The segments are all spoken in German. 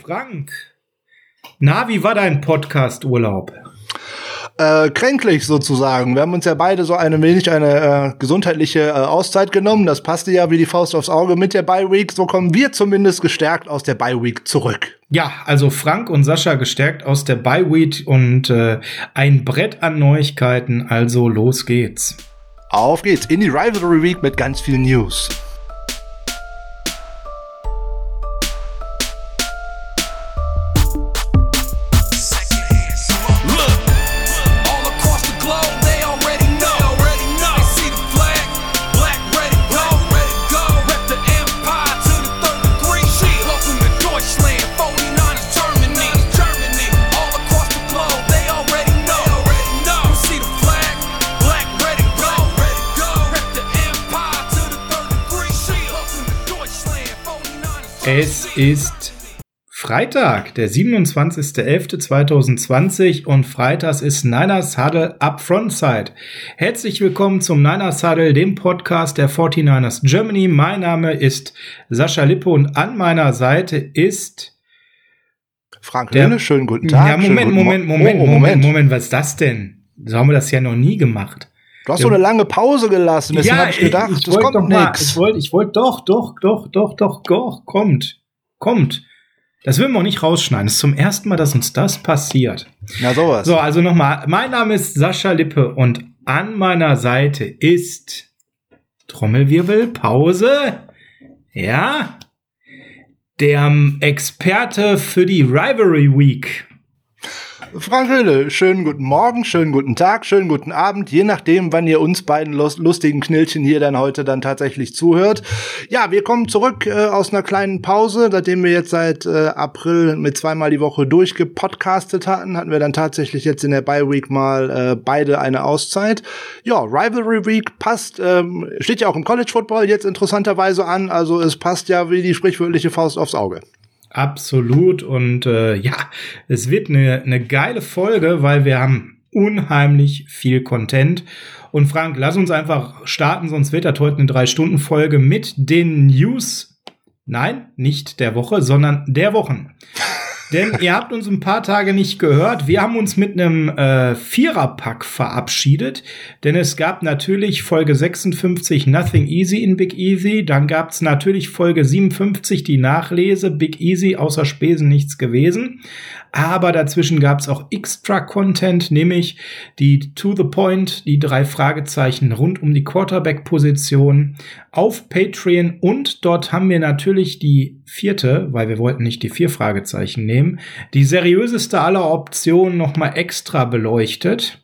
Frank, na, wie war dein Podcast-Urlaub? Äh, kränklich sozusagen. Wir haben uns ja beide so ein wenig eine äh, gesundheitliche äh, Auszeit genommen. Das passte ja wie die Faust aufs Auge mit der Bye Week. So kommen wir zumindest gestärkt aus der Bye Week zurück. Ja, also Frank und Sascha gestärkt aus der Bye Week und äh, ein Brett an Neuigkeiten. Also los geht's. Auf geht's in die Rivalry Week mit ganz viel News. Ist Freitag, der 27.11.2020 und freitags ist Niners Huddle Upfrontside. Herzlich willkommen zum Niners Huddle, dem Podcast der 49ers Germany. Mein Name ist Sascha Lippe und an meiner Seite ist Frank der, Schönen guten Tag. Ja, Moment, Moment, Moment, oh, Moment, Moment, Moment, was ist das denn? So haben wir das ja noch nie gemacht. Du hast ja. so eine lange Pause gelassen, deswegen ja, habe ich gedacht, ich, ich das kommt nichts. Ich wollte, ich wollte doch, doch, doch, doch, doch, doch, kommt, kommt. Das will man auch nicht rausschneiden. Das ist zum ersten Mal, dass uns das passiert. Na sowas. So, also nochmal. Mein Name ist Sascha Lippe und an meiner Seite ist Trommelwirbel, Pause. Ja. Der Experte für die Rivalry Week. Frank Höhle, schönen guten Morgen, schönen guten Tag, schönen guten Abend, je nachdem, wann ihr uns beiden lustigen Knilchen hier dann heute dann tatsächlich zuhört. Ja, wir kommen zurück äh, aus einer kleinen Pause, nachdem wir jetzt seit äh, April mit zweimal die Woche durchgepodcastet hatten, hatten wir dann tatsächlich jetzt in der Bye Week mal äh, beide eine Auszeit. Ja, Rivalry Week passt, ähm, steht ja auch im College Football jetzt interessanterweise an, also es passt ja wie die sprichwörtliche Faust aufs Auge. Absolut. Und äh, ja, es wird eine, eine geile Folge, weil wir haben unheimlich viel Content. Und Frank, lass uns einfach starten, sonst wird das heute eine Drei-Stunden-Folge mit den News. Nein, nicht der Woche, sondern der Wochen. Denn ihr habt uns ein paar Tage nicht gehört. Wir haben uns mit einem äh, Viererpack verabschiedet. Denn es gab natürlich Folge 56 Nothing Easy in Big Easy. Dann gab es natürlich Folge 57 die Nachlese Big Easy außer Spesen nichts gewesen. Aber dazwischen gab es auch extra Content, nämlich die To the Point, die drei Fragezeichen rund um die Quarterback-Position auf Patreon. Und dort haben wir natürlich die vierte, weil wir wollten nicht die vier Fragezeichen nehmen, die seriöseste aller Optionen nochmal extra beleuchtet.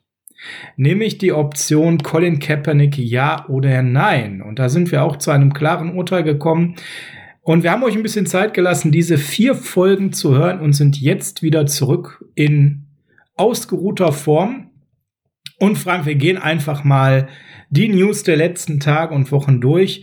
Nämlich die Option Colin Kaepernick ja oder nein. Und da sind wir auch zu einem klaren Urteil gekommen. Und wir haben euch ein bisschen Zeit gelassen, diese vier Folgen zu hören und sind jetzt wieder zurück in ausgeruhter Form. Und Frank, wir gehen einfach mal die News der letzten Tage und Wochen durch.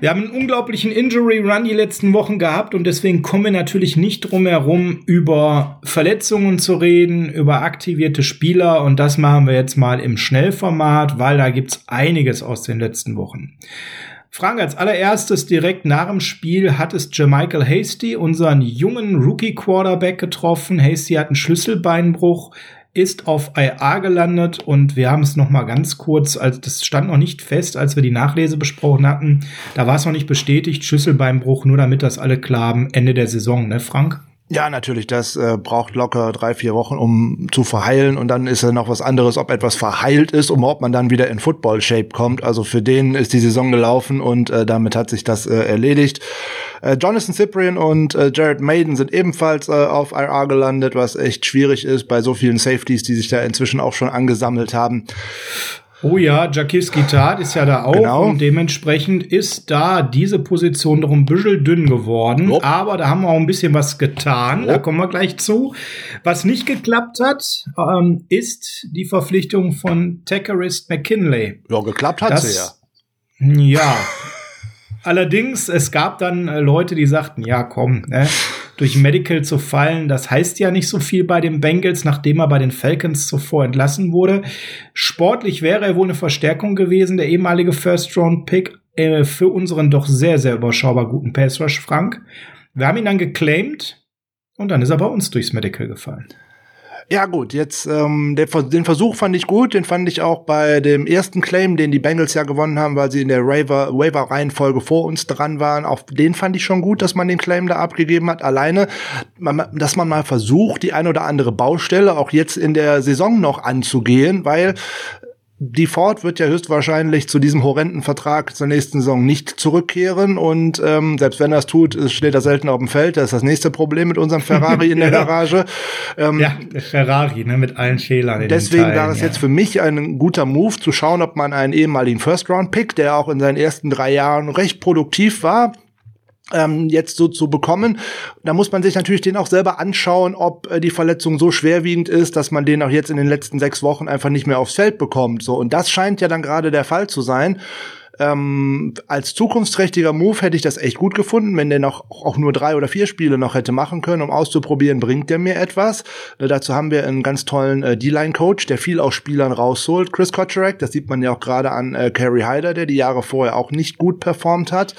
Wir haben einen unglaublichen Injury Run die letzten Wochen gehabt und deswegen kommen wir natürlich nicht drum herum, über Verletzungen zu reden, über aktivierte Spieler und das machen wir jetzt mal im Schnellformat, weil da gibt's einiges aus den letzten Wochen. Frank, als allererstes direkt nach dem Spiel hat es Jermichael Hasty, unseren jungen Rookie-Quarterback, getroffen. Hasty hat einen Schlüsselbeinbruch, ist auf IA gelandet und wir haben es noch mal ganz kurz, also das stand noch nicht fest, als wir die Nachlese besprochen hatten. Da war es noch nicht bestätigt, Schlüsselbeinbruch, nur damit das alle klar haben, Ende der Saison, ne Frank? Ja, natürlich, das äh, braucht locker drei, vier Wochen, um zu verheilen. Und dann ist ja noch was anderes, ob etwas verheilt ist, um ob man dann wieder in Football-Shape kommt. Also für den ist die Saison gelaufen und äh, damit hat sich das äh, erledigt. Äh, Jonathan Cyprian und äh, Jared Maiden sind ebenfalls äh, auf IR gelandet, was echt schwierig ist bei so vielen Safeties, die sich da inzwischen auch schon angesammelt haben. Oh ja, Jakis Gitat ist ja da auch genau. und dementsprechend ist da diese Position noch ein bisschen dünn geworden. Oh. Aber da haben wir auch ein bisschen was getan. Oh. Da kommen wir gleich zu. Was nicht geklappt hat, ähm, ist die Verpflichtung von Tackerist McKinley. Ja, geklappt hat das, sie ja. Ja. Allerdings, es gab dann äh, Leute, die sagten, ja komm, ne, durch Medical zu fallen, das heißt ja nicht so viel bei den Bengals, nachdem er bei den Falcons zuvor entlassen wurde. Sportlich wäre er wohl eine Verstärkung gewesen, der ehemalige First-Round-Pick äh, für unseren doch sehr, sehr überschaubar guten Pass-Rush, Frank. Wir haben ihn dann geclaimed und dann ist er bei uns durchs Medical gefallen. Ja gut, jetzt ähm, der, den Versuch fand ich gut, den fand ich auch bei dem ersten Claim, den die Bengals ja gewonnen haben, weil sie in der Waiver-Reihenfolge vor uns dran waren. Auch den fand ich schon gut, dass man den Claim da abgegeben hat. Alleine, man, dass man mal versucht, die eine oder andere Baustelle auch jetzt in der Saison noch anzugehen, weil die Ford wird ja höchstwahrscheinlich zu diesem horrenden Vertrag zur nächsten Saison nicht zurückkehren und ähm, selbst wenn er es tut, steht er selten auf dem Feld. Das ist das nächste Problem mit unserem Ferrari in der Garage. Ähm, ja, Ferrari ne, mit allen Fehlern. deswegen Teilen, war es ja. jetzt für mich ein guter Move zu schauen, ob man einen ehemaligen First-Round-Pick, der auch in seinen ersten drei Jahren recht produktiv war, ähm, jetzt so zu bekommen. Da muss man sich natürlich den auch selber anschauen, ob äh, die Verletzung so schwerwiegend ist, dass man den auch jetzt in den letzten sechs Wochen einfach nicht mehr aufs Feld bekommt. So und das scheint ja dann gerade der Fall zu sein. Ähm, als zukunftsträchtiger Move hätte ich das echt gut gefunden, wenn der noch auch nur drei oder vier Spiele noch hätte machen können, um auszuprobieren, bringt der mir etwas. Äh, dazu haben wir einen ganz tollen äh, D-Line-Coach, der viel aus Spielern rausholt, Chris Kotcherek. Das sieht man ja auch gerade an äh, Kerry Hyder, der die Jahre vorher auch nicht gut performt hat.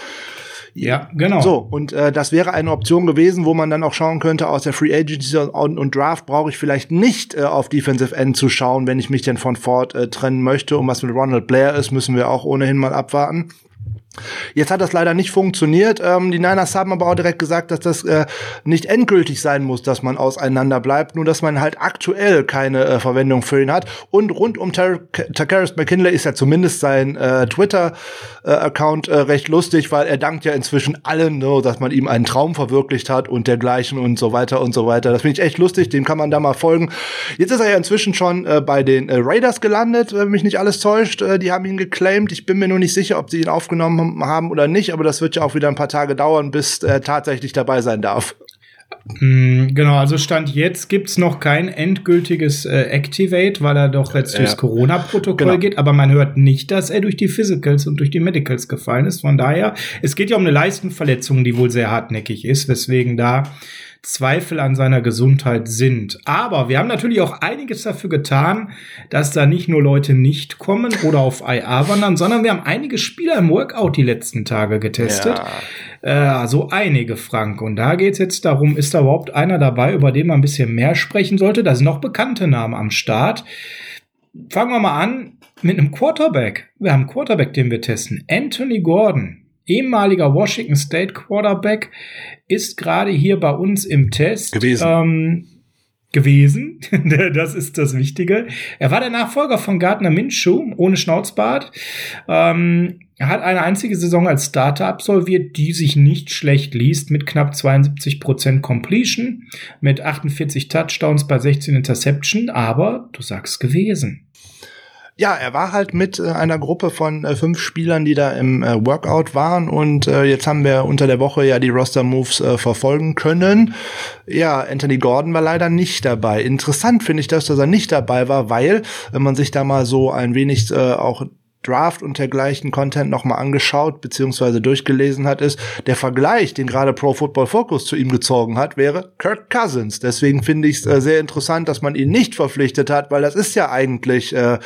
Ja, genau. So, und äh, das wäre eine Option gewesen, wo man dann auch schauen könnte, aus der Free Agency und, und Draft brauche ich vielleicht nicht äh, auf Defensive End zu schauen, wenn ich mich denn von Ford äh, trennen möchte. Und was mit Ronald Blair ist, müssen wir auch ohnehin mal abwarten. Jetzt hat das leider nicht funktioniert. Ähm, die Niners haben aber auch direkt gesagt, dass das äh, nicht endgültig sein muss, dass man auseinander bleibt, nur dass man halt aktuell keine äh, Verwendung für ihn hat. Und rund um Takaris McKinley ist ja zumindest sein äh, Twitter-Account äh, recht lustig, weil er dankt ja inzwischen allen, ne, dass man ihm einen Traum verwirklicht hat und dergleichen und so weiter und so weiter. Das finde ich echt lustig, dem kann man da mal folgen. Jetzt ist er ja inzwischen schon äh, bei den äh, Raiders gelandet, wenn mich nicht alles täuscht. Äh, die haben ihn geclaimed. Ich bin mir nur nicht sicher, ob sie ihn aufgenommen haben oder nicht, aber das wird ja auch wieder ein paar Tage dauern, bis er tatsächlich dabei sein darf. Mm, genau, also Stand jetzt gibt's noch kein endgültiges äh, Activate, weil er doch jetzt ja. durchs Corona-Protokoll genau. geht, aber man hört nicht, dass er durch die Physicals und durch die Medicals gefallen ist. Von daher, es geht ja um eine Leistenverletzung, die wohl sehr hartnäckig ist, weswegen da Zweifel an seiner Gesundheit sind. Aber wir haben natürlich auch einiges dafür getan, dass da nicht nur Leute nicht kommen oder auf IA wandern, sondern wir haben einige Spieler im Workout die letzten Tage getestet. Ja. Äh, so einige, Frank. Und da geht es jetzt darum, ist da überhaupt einer dabei, über den man ein bisschen mehr sprechen sollte? Da sind noch bekannte Namen am Start. Fangen wir mal an mit einem Quarterback. Wir haben einen Quarterback, den wir testen. Anthony Gordon ehemaliger Washington State Quarterback, ist gerade hier bei uns im Test gewesen. Ähm, gewesen. das ist das Wichtige. Er war der Nachfolger von Gardner Minshew ohne Schnauzbart. Ähm, er hat eine einzige Saison als Starter absolviert, die sich nicht schlecht liest, mit knapp 72% Completion, mit 48 Touchdowns bei 16 Interception, aber du sagst gewesen. Ja, er war halt mit äh, einer Gruppe von äh, fünf Spielern, die da im äh, Workout waren und jetzt haben wir unter der Woche ja die Roster-Moves verfolgen können. Ja, Anthony Gordon war leider nicht dabei. Interessant finde ich das, dass er nicht dabei war, weil, wenn man sich da mal so ein wenig auch Draft und dergleichen Content nochmal angeschaut bzw. durchgelesen hat, ist, der Vergleich, den gerade Pro Football Focus zu ihm gezogen hat, wäre Kirk Cousins. Deswegen finde ich es äh, sehr interessant, dass man ihn nicht verpflichtet hat, weil das ist ja eigentlich äh,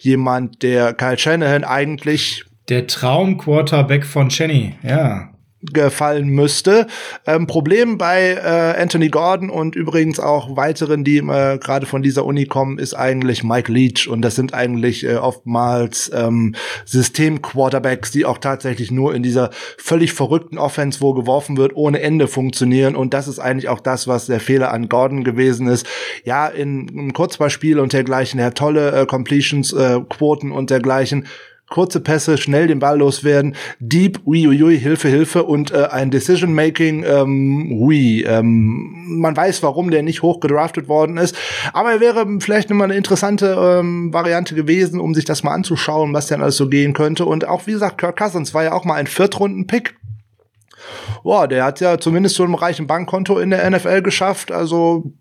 jemand, der Kyle Shanahan eigentlich der Traum-Quarterback von Chenny, ja gefallen müsste. Ähm, Problem bei äh, Anthony Gordon und übrigens auch weiteren, die äh, gerade von dieser Uni kommen, ist eigentlich Mike Leach und das sind eigentlich äh, oftmals ähm, System-Quarterbacks, die auch tatsächlich nur in dieser völlig verrückten Offense, wo geworfen wird, ohne Ende funktionieren und das ist eigentlich auch das, was der Fehler an Gordon gewesen ist. Ja, in einem Kurzballspiel und dergleichen, er hat tolle äh, Completions-Quoten äh, und dergleichen kurze Pässe, schnell den Ball loswerden, Deep, uiuiui, Hilfe, Hilfe und äh, ein Decision-Making, ähm, ui. Ähm, man weiß, warum der nicht hoch gedraftet worden ist, aber er wäre vielleicht nochmal eine interessante ähm, Variante gewesen, um sich das mal anzuschauen, was denn alles so gehen könnte. Und auch, wie gesagt, Kirk Cousins war ja auch mal ein Viertrunden-Pick. Boah, der hat ja zumindest so ein reichen Bankkonto in der NFL geschafft, also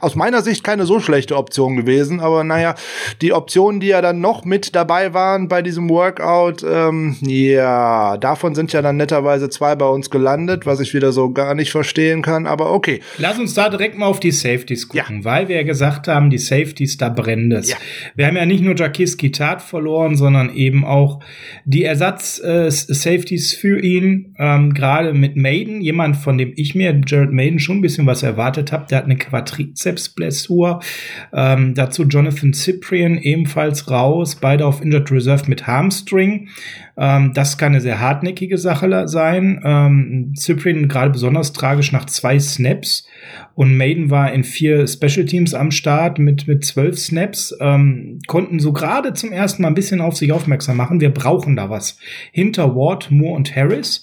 aus meiner Sicht keine so schlechte Option gewesen, aber naja, die Optionen, die ja dann noch mit dabei waren bei diesem Workout, ähm, ja, davon sind ja dann netterweise zwei bei uns gelandet, was ich wieder so gar nicht verstehen kann, aber okay. Lass uns da direkt mal auf die Safeties gucken, ja. weil wir ja gesagt haben, die Safeties, da brennt es. Ja. Wir haben ja nicht nur Jakis Gitat verloren, sondern eben auch die Ersatz-Safeties äh, für ihn, ähm, gerade mit Maiden, jemand, von dem ich mir, Jared Maiden, schon ein bisschen was erwartet habe, der hat eine Quadrat Trizepsblessur. Ähm, dazu Jonathan Cyprian ebenfalls raus, beide auf Injured Reserve mit Hamstring. Ähm, das kann eine sehr hartnäckige Sache sein. Ähm, Cyprian gerade besonders tragisch nach zwei Snaps und Maiden war in vier Special Teams am Start mit mit zwölf Snaps. Ähm, konnten so gerade zum ersten Mal ein bisschen auf sich aufmerksam machen. Wir brauchen da was hinter Ward, Moore und Harris.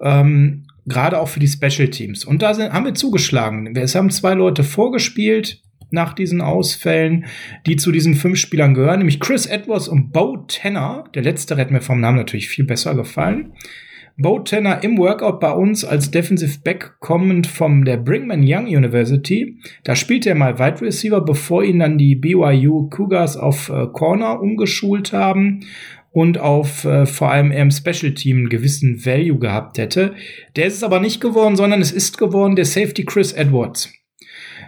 Ähm, gerade auch für die Special Teams. Und da sind, haben wir zugeschlagen. Es haben zwei Leute vorgespielt nach diesen Ausfällen, die zu diesen fünf Spielern gehören, nämlich Chris Edwards und Bo Tanner. Der letzte hat mir vom Namen natürlich viel besser gefallen. Bo Tanner im Workout bei uns als Defensive Back kommend vom der Brigham Young University. Da spielt er mal Wide Receiver, bevor ihn dann die BYU Cougars auf äh, Corner umgeschult haben und auf äh, vor allem eher im Special Team einen gewissen Value gehabt hätte. Der ist es aber nicht geworden, sondern es ist geworden der Safety Chris Edwards.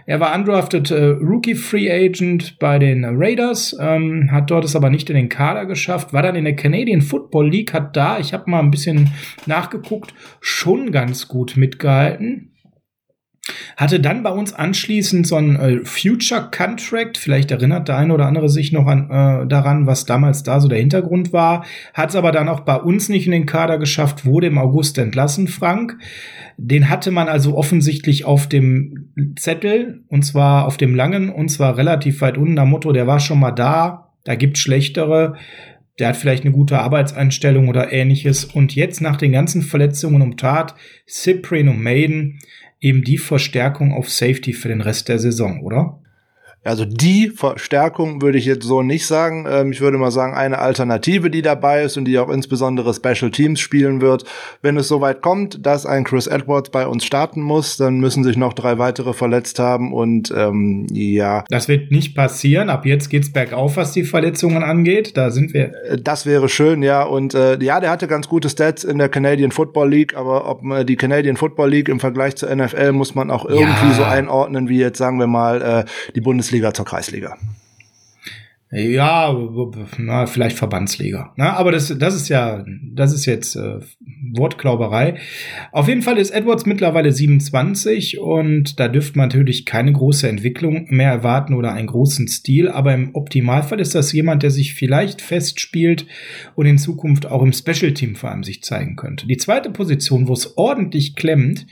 Er war undrafted äh, Rookie Free Agent bei den Raiders, ähm, hat dort es aber nicht in den Kader geschafft, war dann in der Canadian Football League, hat da, ich habe mal ein bisschen nachgeguckt, schon ganz gut mitgehalten. Hatte dann bei uns anschließend so ein äh, Future Contract, vielleicht erinnert der eine oder andere sich noch an, äh, daran, was damals da so der Hintergrund war, hat es aber dann auch bei uns nicht in den Kader geschafft, wurde im August entlassen, Frank. Den hatte man also offensichtlich auf dem Zettel, und zwar auf dem langen, und zwar relativ weit unten, am Motto, der war schon mal da, da gibt's schlechtere der hat vielleicht eine gute Arbeitseinstellung oder ähnliches. Und jetzt nach den ganzen Verletzungen um Tat, Cyprian und Maiden, eben die Verstärkung auf Safety für den Rest der Saison, oder? Also die Verstärkung würde ich jetzt so nicht sagen. Ähm, ich würde mal sagen, eine Alternative, die dabei ist und die auch insbesondere Special Teams spielen wird. Wenn es soweit kommt, dass ein Chris Edwards bei uns starten muss, dann müssen sich noch drei weitere verletzt haben und ähm, ja. Das wird nicht passieren. Ab jetzt geht's bergauf, was die Verletzungen angeht. Da sind wir. Äh, das wäre schön, ja. Und äh, ja, der hatte ganz gute Stats in der Canadian Football League, aber ob äh, die Canadian Football League im Vergleich zur NFL muss man auch irgendwie ja. so einordnen, wie jetzt sagen wir mal äh, die Bundesliga Bundesliga zur Kreisliga. Ja, na, vielleicht Verbandsliga. Na, aber das, das ist ja, das ist jetzt äh, Wortklauberei. Auf jeden Fall ist Edwards mittlerweile 27 und da dürfte man natürlich keine große Entwicklung mehr erwarten oder einen großen Stil. Aber im Optimalfall ist das jemand, der sich vielleicht festspielt und in Zukunft auch im Special Team vor allem sich zeigen könnte. Die zweite Position, wo es ordentlich klemmt,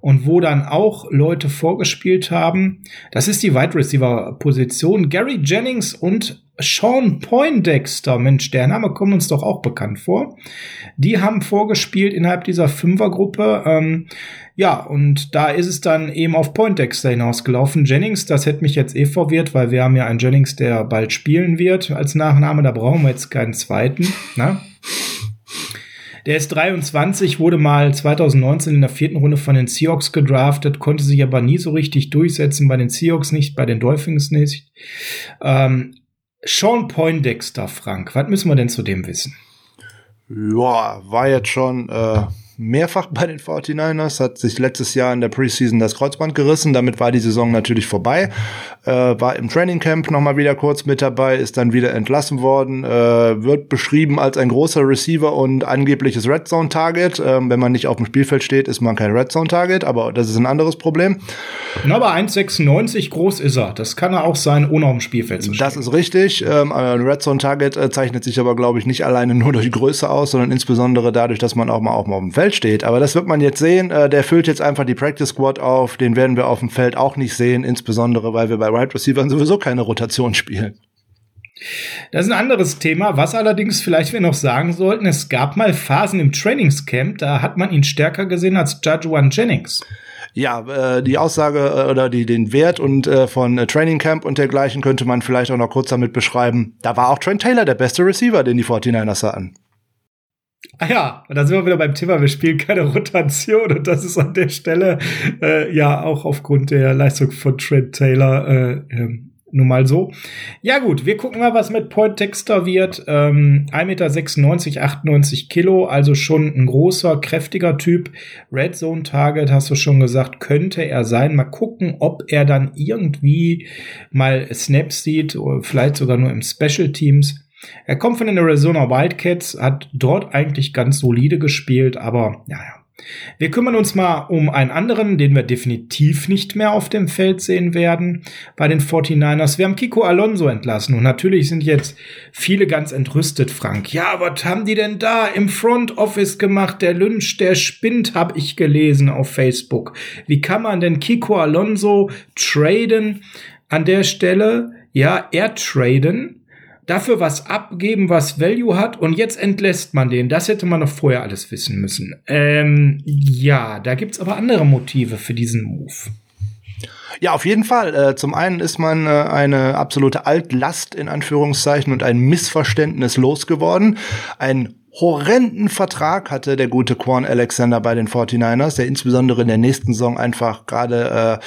und wo dann auch Leute vorgespielt haben. Das ist die Wide Receiver Position. Gary Jennings und Sean Poindexter, Mensch, der Name kommt uns doch auch bekannt vor. Die haben vorgespielt innerhalb dieser Fünfergruppe. Ähm, ja, und da ist es dann eben auf Poindexter hinausgelaufen. Jennings, das hätte mich jetzt eh verwirrt, weil wir haben ja einen Jennings, der bald spielen wird als Nachname. Da brauchen wir jetzt keinen zweiten. Ne? Der ist 23, wurde mal 2019 in der vierten Runde von den Seahawks gedraftet, konnte sich aber nie so richtig durchsetzen, bei den Seahawks nicht, bei den Dolphins nicht. Ähm, Sean Poindexter, Frank, was müssen wir denn zu dem wissen? Ja, war jetzt schon äh, mehrfach bei den 49ers, hat sich letztes Jahr in der Preseason das Kreuzband gerissen, damit war die Saison natürlich vorbei, äh, war im Training Camp nochmal wieder kurz mit dabei, ist dann wieder entlassen worden, äh, wird beschrieben als ein großer Receiver und angebliches Red Zone Target. Ähm, wenn man nicht auf dem Spielfeld steht, ist man kein Red Zone Target, aber das ist ein anderes Problem. Na, aber 1,96 groß ist er. Das kann er auch sein, ohne auf dem Spielfeld zu stehen. Das ist richtig. Ähm, ein Red Zone Target äh, zeichnet sich aber, glaube ich, nicht alleine nur durch Größe aus, sondern insbesondere dadurch, dass man auch mal, auch mal auf dem Feld steht. Aber das wird man jetzt sehen. Äh, der füllt jetzt einfach die Practice Squad auf. Den werden wir auf dem Feld auch nicht sehen, insbesondere weil wir bei Wide Receivers sowieso keine Rotation spielen. Das ist ein anderes Thema, was allerdings vielleicht wir noch sagen sollten. Es gab mal Phasen im Trainingscamp, da hat man ihn stärker gesehen als Judge One Jennings. Ja, äh, die Aussage äh, oder die, den Wert und äh, von äh, Training Camp und dergleichen könnte man vielleicht auch noch kurz damit beschreiben. Da war auch Trent Taylor der beste Receiver, den die 49ers hatten. Ah ja, und da sind wir wieder beim Thema, wir spielen keine Rotation und das ist an der Stelle äh, ja auch aufgrund der Leistung von Trent Taylor äh, äh, nun mal so. Ja gut, wir gucken mal, was mit Point Dexter wird. Ähm, 1,96 Meter, 98 Kilo, also schon ein großer, kräftiger Typ. Red Zone Target, hast du schon gesagt, könnte er sein. Mal gucken, ob er dann irgendwie mal Snaps sieht, vielleicht sogar nur im Special Teams. Er kommt von den Arizona Wildcats, hat dort eigentlich ganz solide gespielt, aber ja, ja. Wir kümmern uns mal um einen anderen, den wir definitiv nicht mehr auf dem Feld sehen werden bei den 49ers. Wir haben Kiko Alonso entlassen und natürlich sind jetzt viele ganz entrüstet, Frank. Ja, was haben die denn da im Front Office gemacht? Der Lynch, der spinnt, habe ich gelesen auf Facebook. Wie kann man denn Kiko Alonso traden? An der Stelle, ja, er traden dafür was abgeben, was Value hat und jetzt entlässt man den. Das hätte man noch vorher alles wissen müssen. Ähm, ja, da gibt's aber andere Motive für diesen Move. Ja, auf jeden Fall. Äh, zum einen ist man äh, eine absolute Altlast in Anführungszeichen und ein Missverständnis losgeworden. Ein horrenden Vertrag hatte der gute Quan Alexander bei den 49ers, der insbesondere in der nächsten Saison einfach gerade äh,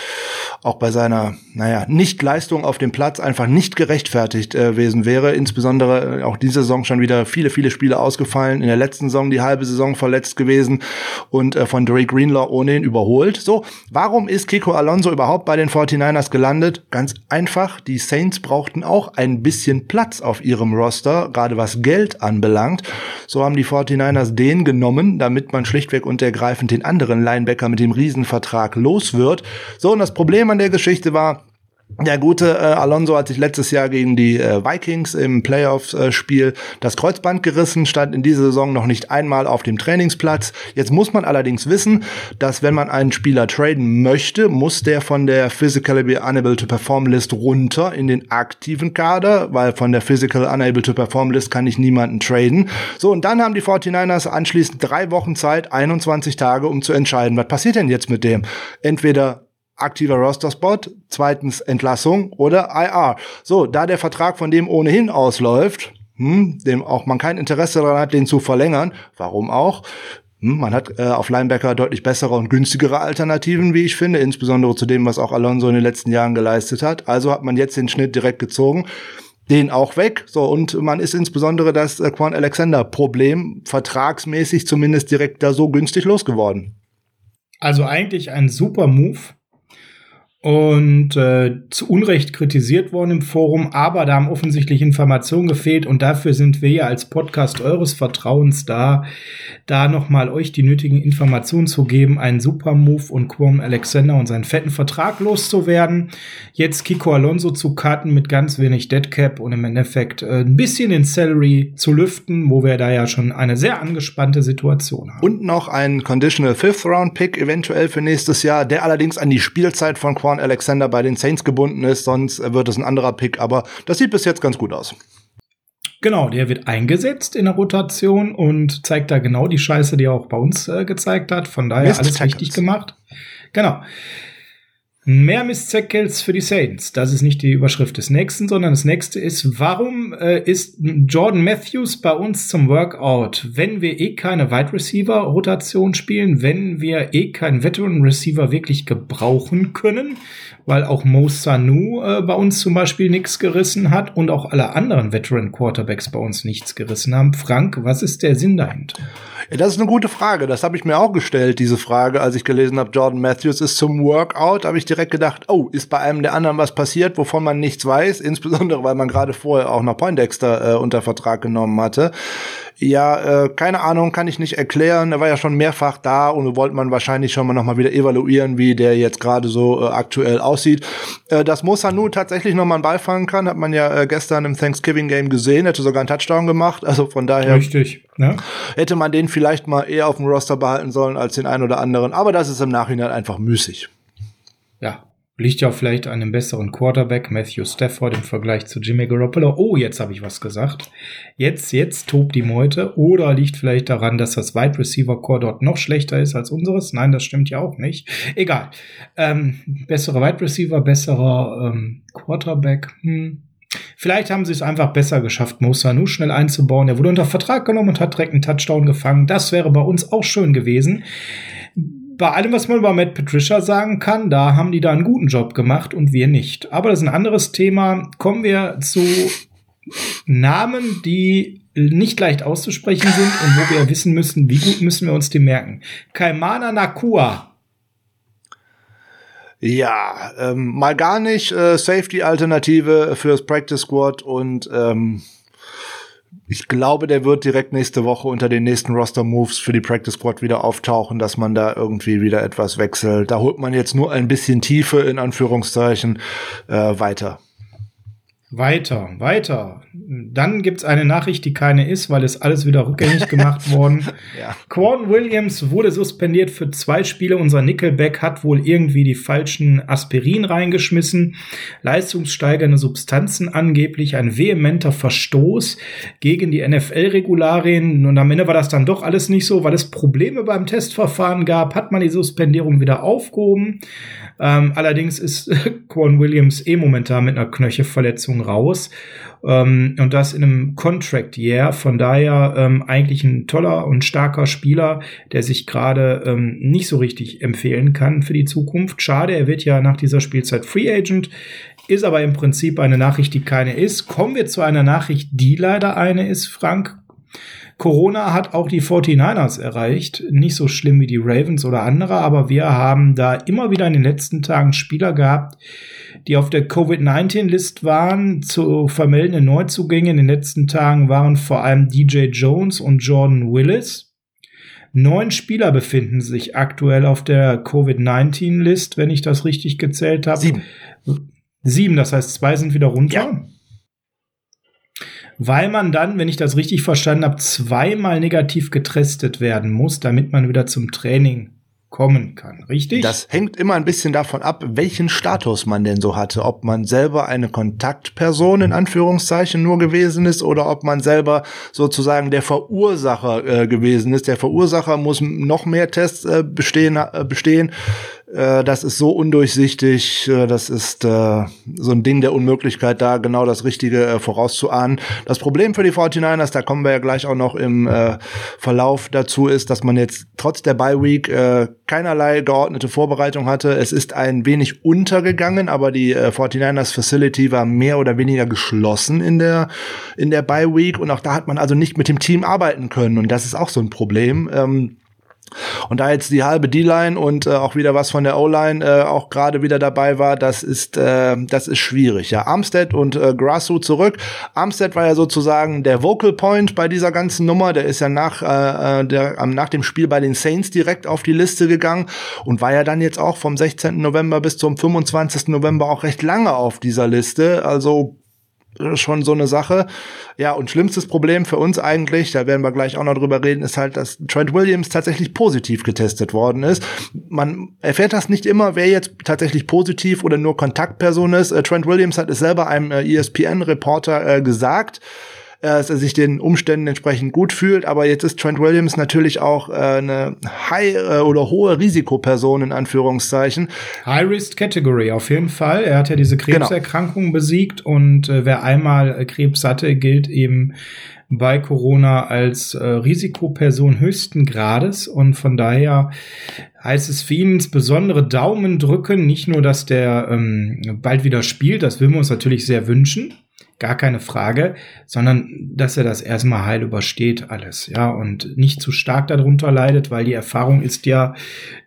auch bei seiner, naja, Nichtleistung auf dem Platz einfach nicht gerechtfertigt äh, gewesen wäre. Insbesondere äh, auch diese Saison schon wieder viele, viele Spiele ausgefallen. In der letzten Saison die halbe Saison verletzt gewesen und äh, von Drake Greenlaw ohnehin überholt. So, warum ist Kiko Alonso überhaupt bei den 49ers gelandet? Ganz einfach, die Saints brauchten auch ein bisschen Platz auf ihrem Roster, gerade was Geld anbelangt. So haben die 49ers den genommen, damit man schlichtweg und ergreifend den anderen Linebacker mit dem Riesenvertrag los wird. So, und das Problem an der Geschichte war, der gute äh, Alonso hat sich letztes Jahr gegen die äh, Vikings im Playoffs-Spiel äh, das Kreuzband gerissen, stand in dieser Saison noch nicht einmal auf dem Trainingsplatz. Jetzt muss man allerdings wissen, dass wenn man einen Spieler traden möchte, muss der von der Physically Unable to Perform List runter in den aktiven Kader, weil von der Physical Unable to Perform List kann ich niemanden traden. So, und dann haben die 49ers anschließend drei Wochen Zeit, 21 Tage, um zu entscheiden, was passiert denn jetzt mit dem? Entweder aktiver Roster-Spot, zweitens Entlassung oder IR. So, da der Vertrag von dem ohnehin ausläuft, hm, dem auch man kein Interesse daran hat, den zu verlängern, warum auch? Hm, man hat äh, auf Linebacker deutlich bessere und günstigere Alternativen, wie ich finde, insbesondere zu dem, was auch Alonso in den letzten Jahren geleistet hat. Also hat man jetzt den Schnitt direkt gezogen den auch weg. So, und man ist insbesondere das äh, Quan Alexander Problem vertragsmäßig zumindest direkt da so günstig losgeworden. Also eigentlich ein super Move und äh, zu Unrecht kritisiert worden im Forum, aber da haben offensichtlich Informationen gefehlt und dafür sind wir ja als Podcast eures Vertrauens da, da nochmal euch die nötigen Informationen zu geben, einen super Move und Quom Alexander und seinen fetten Vertrag loszuwerden, jetzt Kiko Alonso zu cutten mit ganz wenig Deadcap und im Endeffekt äh, ein bisschen den Salary zu lüften, wo wir da ja schon eine sehr angespannte Situation haben. Und noch ein Conditional Fifth Round Pick eventuell für nächstes Jahr, der allerdings an die Spielzeit von Quam Quan Alexander bei den Saints gebunden ist, sonst wird es ein anderer Pick, aber das sieht bis jetzt ganz gut aus. Genau, der wird eingesetzt in der Rotation und zeigt da genau die Scheiße, die er auch bei uns äh, gezeigt hat. Von daher Mist alles Tackles. richtig gemacht. Genau. Mehr Miss Tackles für die Saints. Das ist nicht die Überschrift des nächsten, sondern das nächste ist, warum äh, ist Jordan Matthews bei uns zum Workout, wenn wir eh keine Wide Receiver Rotation spielen, wenn wir eh keinen Veteran Receiver wirklich gebrauchen können, weil auch Mo Sanu äh, bei uns zum Beispiel nichts gerissen hat und auch alle anderen Veteran Quarterbacks bei uns nichts gerissen haben. Frank, was ist der Sinn dahinter? Das ist eine gute Frage. Das habe ich mir auch gestellt, diese Frage, als ich gelesen habe, Jordan Matthews ist zum Workout, habe ich direkt gedacht, oh, ist bei einem der anderen was passiert, wovon man nichts weiß, insbesondere weil man gerade vorher auch noch Poindexter äh, unter Vertrag genommen hatte. Ja, äh, keine Ahnung, kann ich nicht erklären. Er war ja schon mehrfach da und wollte man wahrscheinlich schon mal noch mal wieder evaluieren, wie der jetzt gerade so äh, aktuell aussieht. Äh, dass Mosanu tatsächlich noch mal einen Ball fangen kann, hat man ja äh, gestern im Thanksgiving Game gesehen, hätte sogar einen Touchdown gemacht. Also von daher Richtig, ja. hätte man den vielleicht mal eher auf dem Roster behalten sollen als den einen oder anderen. Aber das ist im Nachhinein einfach müßig. Ja, Liegt ja vielleicht an einem besseren Quarterback, Matthew Stafford, im Vergleich zu Jimmy Garoppolo. Oh, jetzt habe ich was gesagt. Jetzt, jetzt tobt die Meute. Oder liegt vielleicht daran, dass das Wide Receiver Core dort noch schlechter ist als unseres? Nein, das stimmt ja auch nicht. Egal. Ähm, bessere Wide Receiver, besserer ähm, Quarterback. Hm. Vielleicht haben sie es einfach besser geschafft, Mo Sanu schnell einzubauen. Er wurde unter Vertrag genommen und hat direkt einen Touchdown gefangen. Das wäre bei uns auch schön gewesen. Bei allem, was man über Matt Patricia sagen kann, da haben die da einen guten Job gemacht und wir nicht. Aber das ist ein anderes Thema. Kommen wir zu Namen, die nicht leicht auszusprechen sind und wo wir wissen müssen, wie gut müssen wir uns die merken. Kaimana Nakua. Ja, ähm, mal gar nicht äh, Safety-Alternative fürs Practice Squad und ähm, ich glaube, der wird direkt nächste Woche unter den nächsten Roster-Moves für die Practice Squad wieder auftauchen, dass man da irgendwie wieder etwas wechselt. Da holt man jetzt nur ein bisschen Tiefe in Anführungszeichen äh, weiter. Weiter, weiter. Dann gibt's eine Nachricht, die keine ist, weil es alles wieder rückgängig gemacht worden. ja. Quan Williams wurde suspendiert für zwei Spiele. Unser Nickelback hat wohl irgendwie die falschen Aspirin reingeschmissen. Leistungssteigernde Substanzen angeblich. Ein vehementer Verstoß gegen die NFL-Regularien. Und am Ende war das dann doch alles nicht so, weil es Probleme beim Testverfahren gab. Hat man die Suspendierung wieder aufgehoben. Ähm, allerdings ist Quan Williams eh momentan mit einer Knöchelverletzung raus. Ähm, und das in einem Contract Year. Von daher ähm, eigentlich ein toller und starker Spieler, der sich gerade ähm, nicht so richtig empfehlen kann für die Zukunft. Schade, er wird ja nach dieser Spielzeit Free Agent. Ist aber im Prinzip eine Nachricht, die keine ist. Kommen wir zu einer Nachricht, die leider eine ist, Frank. Corona hat auch die 49ers erreicht. Nicht so schlimm wie die Ravens oder andere, aber wir haben da immer wieder in den letzten Tagen Spieler gehabt, die auf der Covid-19-List waren. Zu vermeldenden Neuzugänge in den letzten Tagen waren vor allem DJ Jones und Jordan Willis. Neun Spieler befinden sich aktuell auf der Covid-19-List, wenn ich das richtig gezählt habe. Sieben. Sieben, das heißt, zwei sind wieder runter. Ja weil man dann, wenn ich das richtig verstanden habe, zweimal negativ getestet werden muss, damit man wieder zum Training kommen kann, richtig? Das hängt immer ein bisschen davon ab, welchen Status man denn so hatte. Ob man selber eine Kontaktperson in Anführungszeichen nur gewesen ist oder ob man selber sozusagen der Verursacher äh, gewesen ist. Der Verursacher muss noch mehr Tests äh, bestehen, äh, bestehen äh, das ist so undurchsichtig, äh, das ist äh, so ein Ding der Unmöglichkeit, da genau das Richtige äh, vorauszuahnen. Das Problem für die 49ers, da kommen wir ja gleich auch noch im äh, Verlauf dazu, ist, dass man jetzt trotz der Bye Week äh, keinerlei geordnete Vorbereitung hatte. Es ist ein wenig untergegangen, aber die äh, 49ers Facility war mehr oder weniger geschlossen in der in der Bye Week und auch da hat man also nicht mit dem Team arbeiten können und das ist auch so ein Problem. Ähm, und da jetzt die halbe D-Line und äh, auch wieder was von der O-Line äh, auch gerade wieder dabei war, das ist äh, das ist schwierig. Ja, Armstead und äh, Grasso zurück. Armstead war ja sozusagen der Vocal Point bei dieser ganzen Nummer. Der ist ja nach äh, äh der nach dem Spiel bei den Saints direkt auf die Liste gegangen und war ja dann jetzt auch vom 16. November bis zum 25. November auch recht lange auf dieser Liste. Also schon so eine Sache. Ja, und schlimmstes Problem für uns eigentlich, da werden wir gleich auch noch drüber reden, ist halt, dass Trent Williams tatsächlich positiv getestet worden ist. Man erfährt das nicht immer, wer jetzt tatsächlich positiv oder nur Kontaktperson ist. Äh, Trent Williams hat es selber einem äh, ESPN-Reporter äh, gesagt dass er sich den Umständen entsprechend gut fühlt. Aber jetzt ist Trent Williams natürlich auch äh, eine high äh, oder hohe Risikoperson in Anführungszeichen. High Risk Category auf jeden Fall. Er hat ja diese genau. Krebserkrankung genau. besiegt und äh, wer einmal Krebs hatte, gilt eben bei Corona als äh, Risikoperson höchsten Grades und von daher heißt es für ihn insbesondere Daumen drücken, nicht nur, dass der ähm, bald wieder spielt, das will wir uns natürlich sehr wünschen, gar keine Frage, sondern dass er das erstmal heil übersteht alles, ja, und nicht zu stark darunter leidet, weil die Erfahrung ist ja,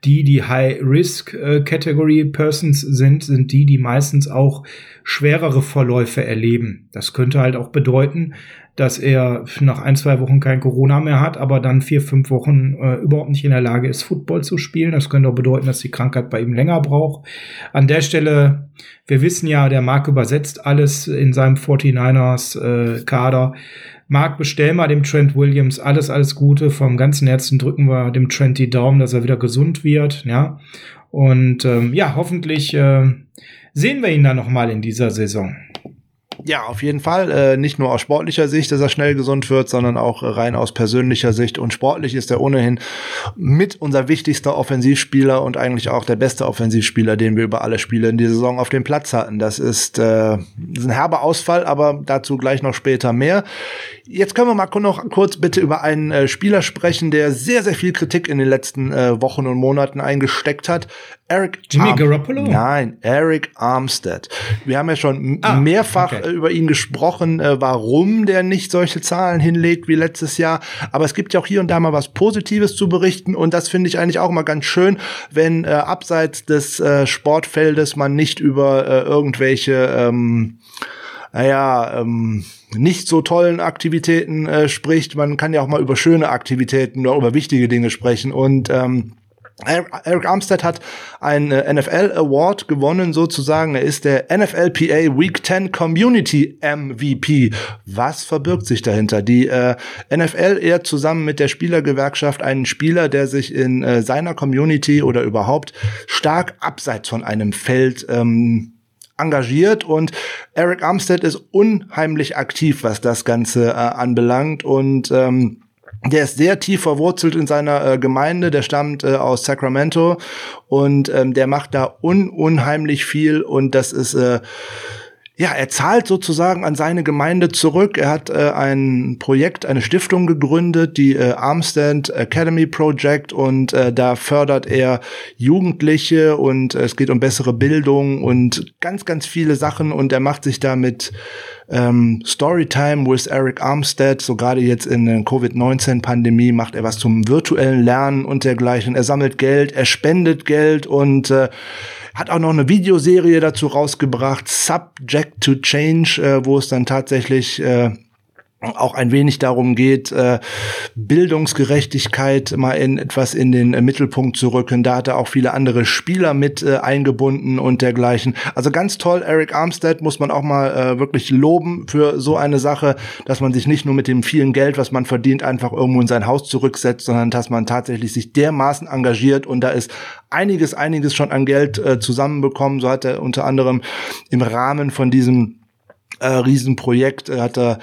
die, die High-Risk-Category äh, Persons sind, sind die, die meistens auch schwerere Verläufe erleben. Das könnte halt auch bedeuten, dass er nach ein, zwei Wochen kein Corona mehr hat, aber dann vier, fünf Wochen äh, überhaupt nicht in der Lage ist, Football zu spielen. Das könnte auch bedeuten, dass die Krankheit bei ihm länger braucht. An der Stelle, wir wissen ja, der Marc übersetzt alles in seinem 49ers äh, Kader. Marc, bestell mal dem Trent Williams alles, alles Gute. Vom ganzen Herzen drücken wir dem Trent die Daumen, dass er wieder gesund wird, ja. Und ähm, ja, hoffentlich äh, sehen wir ihn dann noch mal in dieser Saison. Ja, auf jeden Fall. Äh, nicht nur aus sportlicher Sicht, dass er schnell gesund wird, sondern auch rein aus persönlicher Sicht. Und sportlich ist er ohnehin mit unser wichtigster Offensivspieler und eigentlich auch der beste Offensivspieler, den wir über alle Spiele in dieser Saison auf dem Platz hatten. Das ist, äh, ist ein herber Ausfall, aber dazu gleich noch später mehr. Jetzt können wir mal noch kurz bitte über einen äh, Spieler sprechen, der sehr, sehr viel Kritik in den letzten äh, Wochen und Monaten eingesteckt hat. Eric Jimmy Arm Garoppolo? Nein, Eric Armstead. Wir haben ja schon ah, mehrfach okay. Über ihn gesprochen, äh, warum der nicht solche Zahlen hinlegt wie letztes Jahr. Aber es gibt ja auch hier und da mal was Positives zu berichten und das finde ich eigentlich auch mal ganz schön, wenn äh, abseits des äh, Sportfeldes man nicht über äh, irgendwelche ähm, naja, ähm, nicht so tollen Aktivitäten äh, spricht. Man kann ja auch mal über schöne Aktivitäten oder über wichtige Dinge sprechen. Und ähm, Eric Armstead hat einen äh, NFL Award gewonnen sozusagen. Er ist der NFLPA Week 10 Community MVP. Was verbirgt sich dahinter? Die äh, NFL ehrt zusammen mit der Spielergewerkschaft einen Spieler, der sich in äh, seiner Community oder überhaupt stark abseits von einem Feld ähm, engagiert und Eric Armstead ist unheimlich aktiv, was das Ganze äh, anbelangt und ähm, der ist sehr tief verwurzelt in seiner äh, Gemeinde, der stammt äh, aus Sacramento. Und ähm, der macht da un unheimlich viel. Und das ist äh, ja, er zahlt sozusagen an seine Gemeinde zurück. Er hat äh, ein Projekt, eine Stiftung gegründet, die äh, Armstand Academy Project und äh, da fördert er Jugendliche und äh, es geht um bessere Bildung und ganz, ganz viele Sachen und er macht sich damit ähm, Storytime with Eric Armstead, so gerade jetzt in der Covid-19-Pandemie macht er was zum virtuellen Lernen und dergleichen. Er sammelt Geld, er spendet Geld und äh, hat auch noch eine Videoserie dazu rausgebracht, Subject to Change, äh, wo es dann tatsächlich äh, auch ein wenig darum geht, äh, Bildungsgerechtigkeit mal in etwas in den äh, Mittelpunkt zu rücken. Da hat er auch viele andere Spieler mit äh, eingebunden und dergleichen. Also ganz toll, Eric Armstead muss man auch mal wirklich loben für so eine Sache, dass man sich nicht nur mit dem vielen Geld, was man verdient, einfach irgendwo in sein Haus zurücksetzt, sondern dass man tatsächlich sich dermaßen engagiert und da ist einiges, einiges schon an Geld zusammenbekommen. So hat er unter anderem im Rahmen von diesem Riesenprojekt hat er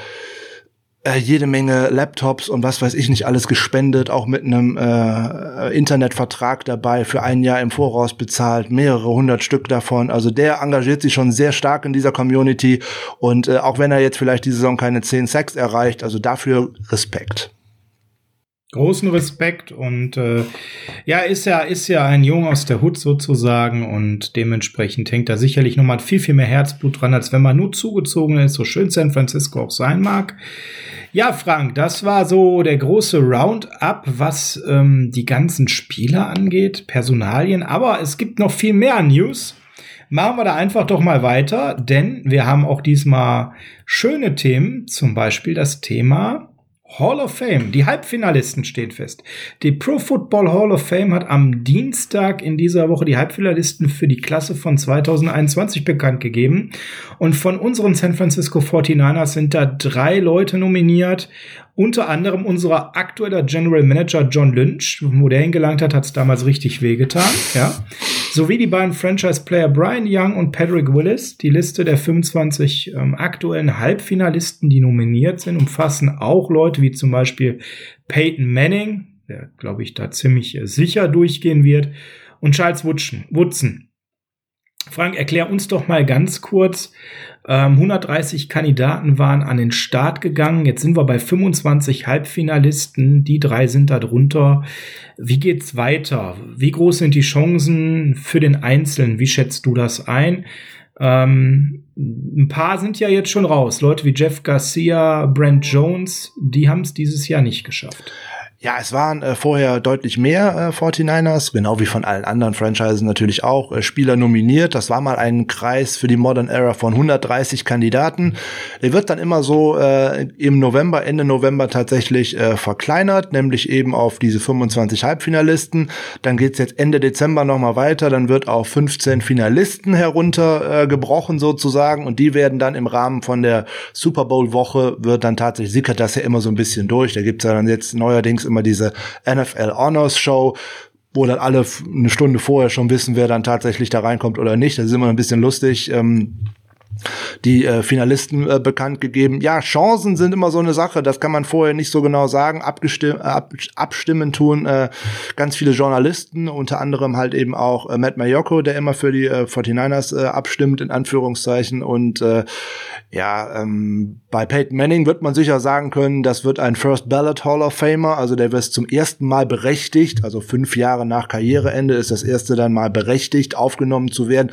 äh, jede Menge Laptops und was weiß ich nicht alles gespendet, auch mit einem äh, Internetvertrag dabei, für ein Jahr im Voraus bezahlt, mehrere hundert Stück davon. Also der engagiert sich schon sehr stark in dieser Community und äh, auch wenn er jetzt vielleicht die Saison keine 10 Sacks erreicht, also dafür Respekt großen Respekt und äh, ja, ist ja, ist ja ein Jung aus der Hut sozusagen und dementsprechend hängt da sicherlich nochmal viel, viel mehr Herzblut dran, als wenn man nur zugezogen ist, so schön San Francisco auch sein mag. Ja, Frank, das war so der große Roundup, was ähm, die ganzen Spieler angeht, Personalien, aber es gibt noch viel mehr News. Machen wir da einfach doch mal weiter, denn wir haben auch diesmal schöne Themen, zum Beispiel das Thema Hall of Fame. Die Halbfinalisten stehen fest. Die Pro Football Hall of Fame hat am Dienstag in dieser Woche die Halbfinalisten für die Klasse von 2021 bekannt gegeben. Und von unseren San Francisco 49ers sind da drei Leute nominiert unter anderem unser aktueller General Manager John Lynch, wo der hingelangt hat, hat es damals richtig wehgetan, ja. Sowie die beiden Franchise-Player Brian Young und Patrick Willis. Die Liste der 25 ähm, aktuellen Halbfinalisten, die nominiert sind, umfassen auch Leute wie zum Beispiel Peyton Manning, der, glaube ich, da ziemlich äh, sicher durchgehen wird, und Charles Woodson. Frank, erklär uns doch mal ganz kurz, 130 ähm, Kandidaten waren an den Start gegangen. Jetzt sind wir bei 25 Halbfinalisten. Die drei sind da drunter. Wie geht's weiter? Wie groß sind die Chancen für den Einzelnen? Wie schätzt du das ein? Ähm, ein paar sind ja jetzt schon raus. Leute wie Jeff Garcia, Brent Jones, die haben es dieses Jahr nicht geschafft. Ja, es waren äh, vorher deutlich mehr äh, 49ers, genau wie von allen anderen Franchises natürlich auch, äh, Spieler nominiert. Das war mal ein Kreis für die Modern Era von 130 Kandidaten. Der wird dann immer so äh, im November, Ende November tatsächlich äh, verkleinert, nämlich eben auf diese 25 Halbfinalisten. Dann geht's jetzt Ende Dezember nochmal weiter, dann wird auf 15 Finalisten heruntergebrochen äh, sozusagen und die werden dann im Rahmen von der Super Bowl-Woche, wird dann tatsächlich, sickert das ja immer so ein bisschen durch. Da gibt's ja dann jetzt neuerdings immer diese NFL Honors Show, wo dann alle eine Stunde vorher schon wissen, wer dann tatsächlich da reinkommt oder nicht. Das ist immer ein bisschen lustig. Ähm, die äh, Finalisten äh, bekannt gegeben. Ja, Chancen sind immer so eine Sache, das kann man vorher nicht so genau sagen. Abgestim äh, ab, abstimmen tun äh, ganz viele Journalisten, unter anderem halt eben auch äh, Matt Mayoko, der immer für die äh, 49ers äh, abstimmt, in Anführungszeichen. Und äh, ja, ähm, bei Peyton Manning wird man sicher sagen können, das wird ein First Ballot Hall of Famer, also der wird zum ersten Mal berechtigt, also fünf Jahre nach Karriereende ist das erste dann mal berechtigt, aufgenommen zu werden.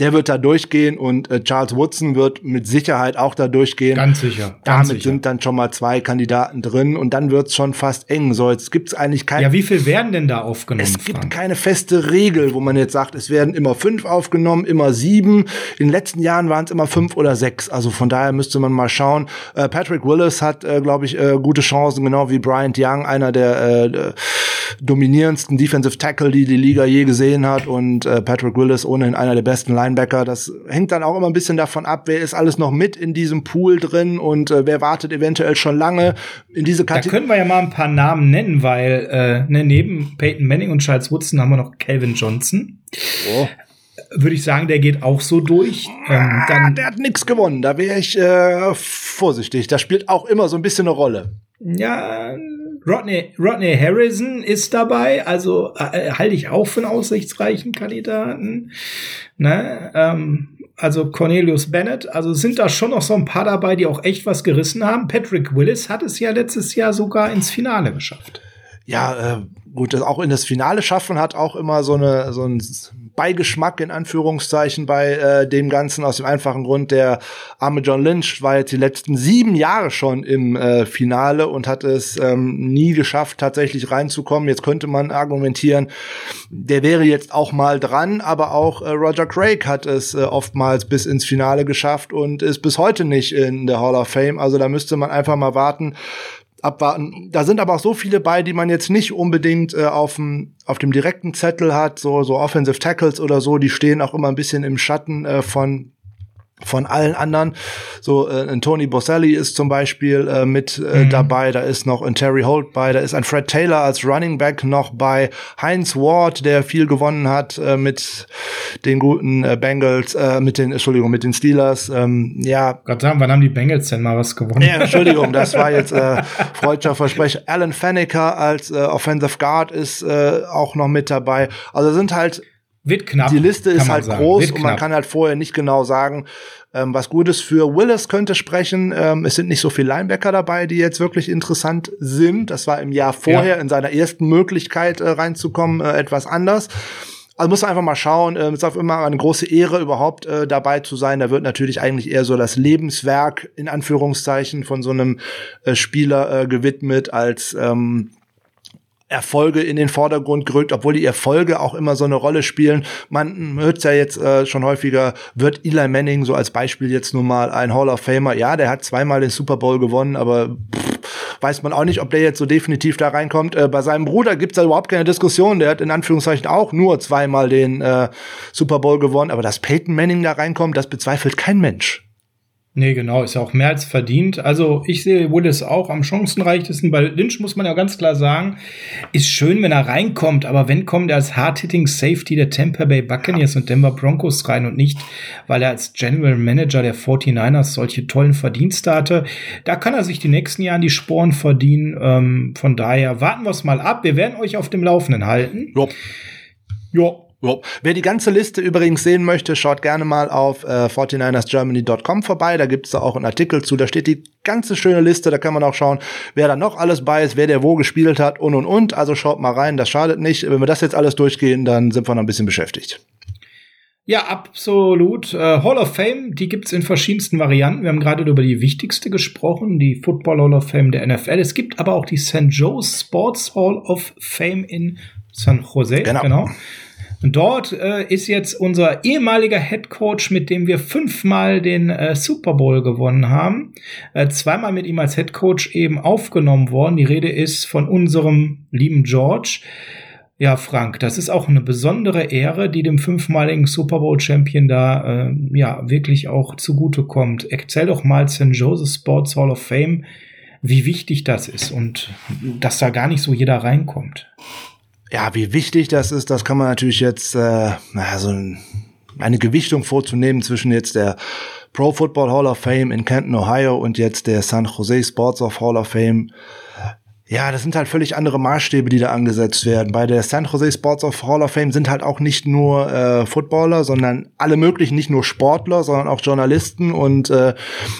Der wird da durchgehen und äh, Charles Woodson wird mit Sicherheit auch da durchgehen. Ganz sicher. Ganz Damit sicher. sind dann schon mal zwei Kandidaten drin und dann wird's schon fast eng. So, jetzt gibt's eigentlich keine. Ja, wie viel werden denn da aufgenommen? Es gibt Frank? keine feste Regel, wo man jetzt sagt, es werden immer fünf aufgenommen, immer sieben. In den letzten Jahren waren es immer fünf oder sechs. Also von daher müsste man mal schauen. Äh, Patrick Willis hat, äh, glaube ich, äh, gute Chancen, genau wie Bryant Young, einer der äh, dominierendsten Defensive Tackle, die die Liga je gesehen hat. Und äh, Patrick Willis ohnehin einer der besten Linebacker. Das hängt dann auch immer ein bisschen davon ab, wer ist alles noch mit in diesem Pool drin und äh, wer wartet eventuell schon lange in diese Kategorie. Da können wir ja mal ein paar Namen nennen, weil äh, ne, neben Peyton Manning und Charles Woodson haben wir noch Calvin Johnson. Oh würde ich sagen, der geht auch so durch. Ähm, dann der hat nichts gewonnen. Da wäre ich äh, vorsichtig. Das spielt auch immer so ein bisschen eine Rolle. Ja, Rodney, Rodney Harrison ist dabei, also äh, halte ich auch für einen aussichtsreichen Kandidaten. Ne? Ähm, also Cornelius Bennett, also sind da schon noch so ein paar dabei, die auch echt was gerissen haben. Patrick Willis hat es ja letztes Jahr sogar ins Finale geschafft. Ja, äh, gut, das auch in das Finale schaffen hat auch immer so eine so ein Beigeschmack in Anführungszeichen bei äh, dem Ganzen aus dem einfachen Grund, der arme John Lynch war jetzt die letzten sieben Jahre schon im äh, Finale und hat es ähm, nie geschafft, tatsächlich reinzukommen. Jetzt könnte man argumentieren, der wäre jetzt auch mal dran, aber auch äh, Roger Craig hat es äh, oftmals bis ins Finale geschafft und ist bis heute nicht in der Hall of Fame. Also da müsste man einfach mal warten, abwarten. Da sind aber auch so viele bei, die man jetzt nicht unbedingt äh, auf dem auf dem direkten Zettel hat, so so Offensive Tackles oder so, die stehen auch immer ein bisschen im Schatten äh, von von allen anderen. So äh, ein Tony Boselli ist zum Beispiel äh, mit äh, mhm. dabei, da ist noch ein Terry Holt bei, da ist ein Fred Taylor als Running Back noch bei, Heinz Ward, der viel gewonnen hat äh, mit den guten äh, Bengals, äh, mit den, Entschuldigung, mit den Steelers. Ähm, ja. Gott sagen, wann haben die Bengals denn mal was gewonnen? Ja, Entschuldigung, das war jetzt äh, freudscher Versprecher. Alan Faneker als äh, Offensive Guard ist äh, auch noch mit dabei. Also sind halt wird knapp. Die Liste ist halt sagen. groß und man kann halt vorher nicht genau sagen, ähm, was Gutes für Willis könnte sprechen. Ähm, es sind nicht so viele Linebacker dabei, die jetzt wirklich interessant sind. Das war im Jahr vorher ja. in seiner ersten Möglichkeit äh, reinzukommen äh, etwas anders. Also muss man einfach mal schauen. Ähm, es ist auch immer eine große Ehre, überhaupt äh, dabei zu sein. Da wird natürlich eigentlich eher so das Lebenswerk in Anführungszeichen von so einem äh, Spieler äh, gewidmet als ähm, Erfolge in den Vordergrund gerückt, obwohl die Erfolge auch immer so eine Rolle spielen. Man hört ja jetzt äh, schon häufiger, wird Eli Manning so als Beispiel jetzt nun mal ein Hall of Famer. Ja, der hat zweimal den Super Bowl gewonnen, aber pff, weiß man auch nicht, ob der jetzt so definitiv da reinkommt. Äh, bei seinem Bruder gibt's da überhaupt keine Diskussion. Der hat in Anführungszeichen auch nur zweimal den äh, Super Bowl gewonnen, aber dass Peyton Manning da reinkommt, das bezweifelt kein Mensch. Nee, genau, ist ja auch mehr als verdient. Also ich sehe Willis auch am chancenreichtesten. Bei Lynch muss man ja ganz klar sagen, ist schön, wenn er reinkommt, aber wenn kommt er als Hard-Hitting Safety der Tampa Bay Buccaneers und Denver Broncos rein und nicht, weil er als General Manager der 49ers solche tollen Verdienste hatte. Da kann er sich die nächsten Jahre die Sporen verdienen. Ähm, von daher warten wir es mal ab. Wir werden euch auf dem Laufenden halten. Ja. Ja, Wer die ganze Liste übrigens sehen möchte, schaut gerne mal auf äh, 49ersgermany.com vorbei. Da gibt's da auch einen Artikel zu. Da steht die ganze schöne Liste. Da kann man auch schauen, wer da noch alles bei ist, wer der wo gespielt hat und und und. Also schaut mal rein, das schadet nicht. Wenn wir das jetzt alles durchgehen, dann sind wir noch ein bisschen beschäftigt. Ja, absolut. Äh, Hall of Fame, die gibt's in verschiedensten Varianten. Wir haben gerade über die wichtigste gesprochen, die Football Hall of Fame der NFL. Es gibt aber auch die St. Joe's Sports Hall of Fame in San Jose. Genau. genau. Dort äh, ist jetzt unser ehemaliger Head Coach, mit dem wir fünfmal den äh, Super Bowl gewonnen haben, äh, zweimal mit ihm als Head Coach eben aufgenommen worden. Die Rede ist von unserem lieben George. Ja, Frank, das ist auch eine besondere Ehre, die dem fünfmaligen Super Bowl Champion da äh, ja wirklich auch zugute kommt. Erzähl doch mal St. Joseph Sports Hall of Fame, wie wichtig das ist und dass da gar nicht so jeder reinkommt. Ja, wie wichtig das ist, das kann man natürlich jetzt, äh, naja, so ein, eine Gewichtung vorzunehmen zwischen jetzt der Pro Football Hall of Fame in Canton, Ohio und jetzt der San Jose Sports of Hall of Fame ja, das sind halt völlig andere Maßstäbe, die da angesetzt werden. Bei der San Jose Sports of Hall of Fame sind halt auch nicht nur äh, Footballer, sondern alle möglichen, nicht nur Sportler, sondern auch Journalisten und äh,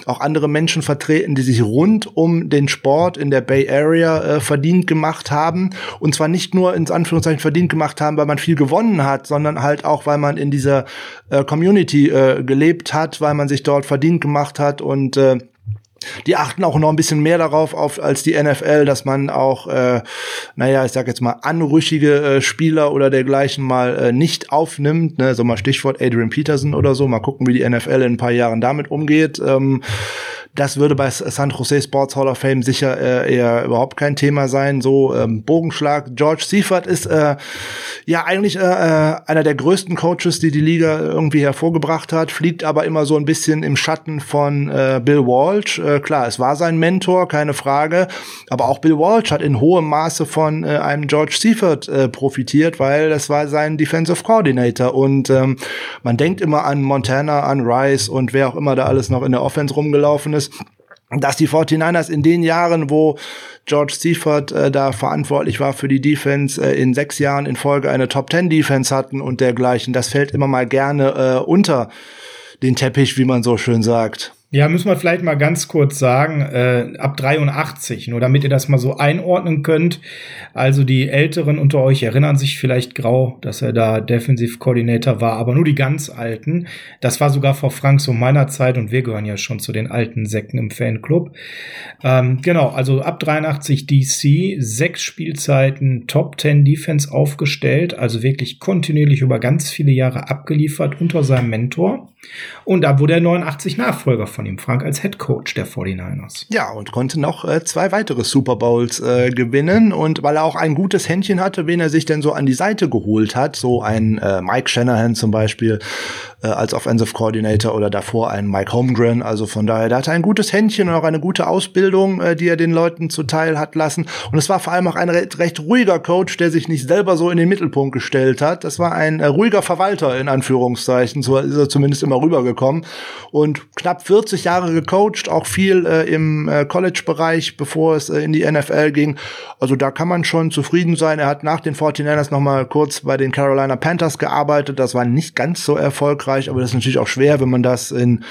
auch andere Menschen vertreten, die sich rund um den Sport in der Bay Area äh, verdient gemacht haben. Und zwar nicht nur ins Anführungszeichen verdient gemacht haben, weil man viel gewonnen hat, sondern halt auch, weil man in dieser äh, Community äh, gelebt hat, weil man sich dort verdient gemacht hat und äh, die achten auch noch ein bisschen mehr darauf auf als die NFL, dass man auch, äh, naja, ich sag jetzt mal, anrüchige äh, Spieler oder dergleichen mal äh, nicht aufnimmt. Ne? So mal Stichwort Adrian Peterson oder so. Mal gucken, wie die NFL in ein paar Jahren damit umgeht. Ähm, das würde bei San Jose Sports Hall of Fame sicher äh, eher überhaupt kein Thema sein. So ähm, Bogenschlag. George Seifert ist äh, ja eigentlich äh, äh, einer der größten Coaches, die die Liga irgendwie hervorgebracht hat, fliegt aber immer so ein bisschen im Schatten von äh, Bill Walsh. Äh, klar, es war sein Mentor, keine Frage, aber auch Bill Walsh hat in hohem Maße von äh, einem George Seifert äh, profitiert, weil das war sein Defensive Coordinator und ähm, man denkt immer an Montana, an Rice und wer auch immer da alles noch in der Offense rumgelaufen ist ist, dass die 49ers in den Jahren, wo George Seifert äh, da verantwortlich war für die Defense, äh, in sechs Jahren in Folge eine Top Ten Defense hatten und dergleichen. Das fällt immer mal gerne äh, unter den Teppich, wie man so schön sagt. Ja, müssen wir vielleicht mal ganz kurz sagen, äh, ab 83, nur damit ihr das mal so einordnen könnt. Also die Älteren unter euch erinnern sich vielleicht grau, dass er da Defensive Coordinator war, aber nur die ganz Alten. Das war sogar vor Franks und meiner Zeit und wir gehören ja schon zu den alten Säcken im Fanclub. Ähm, genau, also ab 83 DC, sechs Spielzeiten, Top 10 Defense aufgestellt, also wirklich kontinuierlich über ganz viele Jahre abgeliefert unter seinem Mentor. Und da wurde er 89 Nachfolger von ihm, Frank, als Head Coach der 49ers. Ja, und konnte noch äh, zwei weitere Super Bowls äh, gewinnen. Und weil er auch ein gutes Händchen hatte, wen er sich denn so an die Seite geholt hat, so ein äh, Mike Shanahan zum Beispiel, äh, als Offensive Coordinator oder davor ein Mike Holmgren. Also von daher, der hatte ein gutes Händchen und auch eine gute Ausbildung, äh, die er den Leuten zuteil hat lassen. Und es war vor allem auch ein recht, recht ruhiger Coach, der sich nicht selber so in den Mittelpunkt gestellt hat. Das war ein äh, ruhiger Verwalter in Anführungszeichen. So ist er zumindest immer rübergekommen. Und knapp 40 Jahre gecoacht, auch viel äh, im äh, College-Bereich, bevor es äh, in die NFL ging. Also da kann man schon zufrieden sein. Er hat nach den 49ers noch mal kurz bei den Carolina Panthers gearbeitet. Das war nicht ganz so erfolgreich erfolgreich, aber das ist natürlich auch schwer, wenn man das in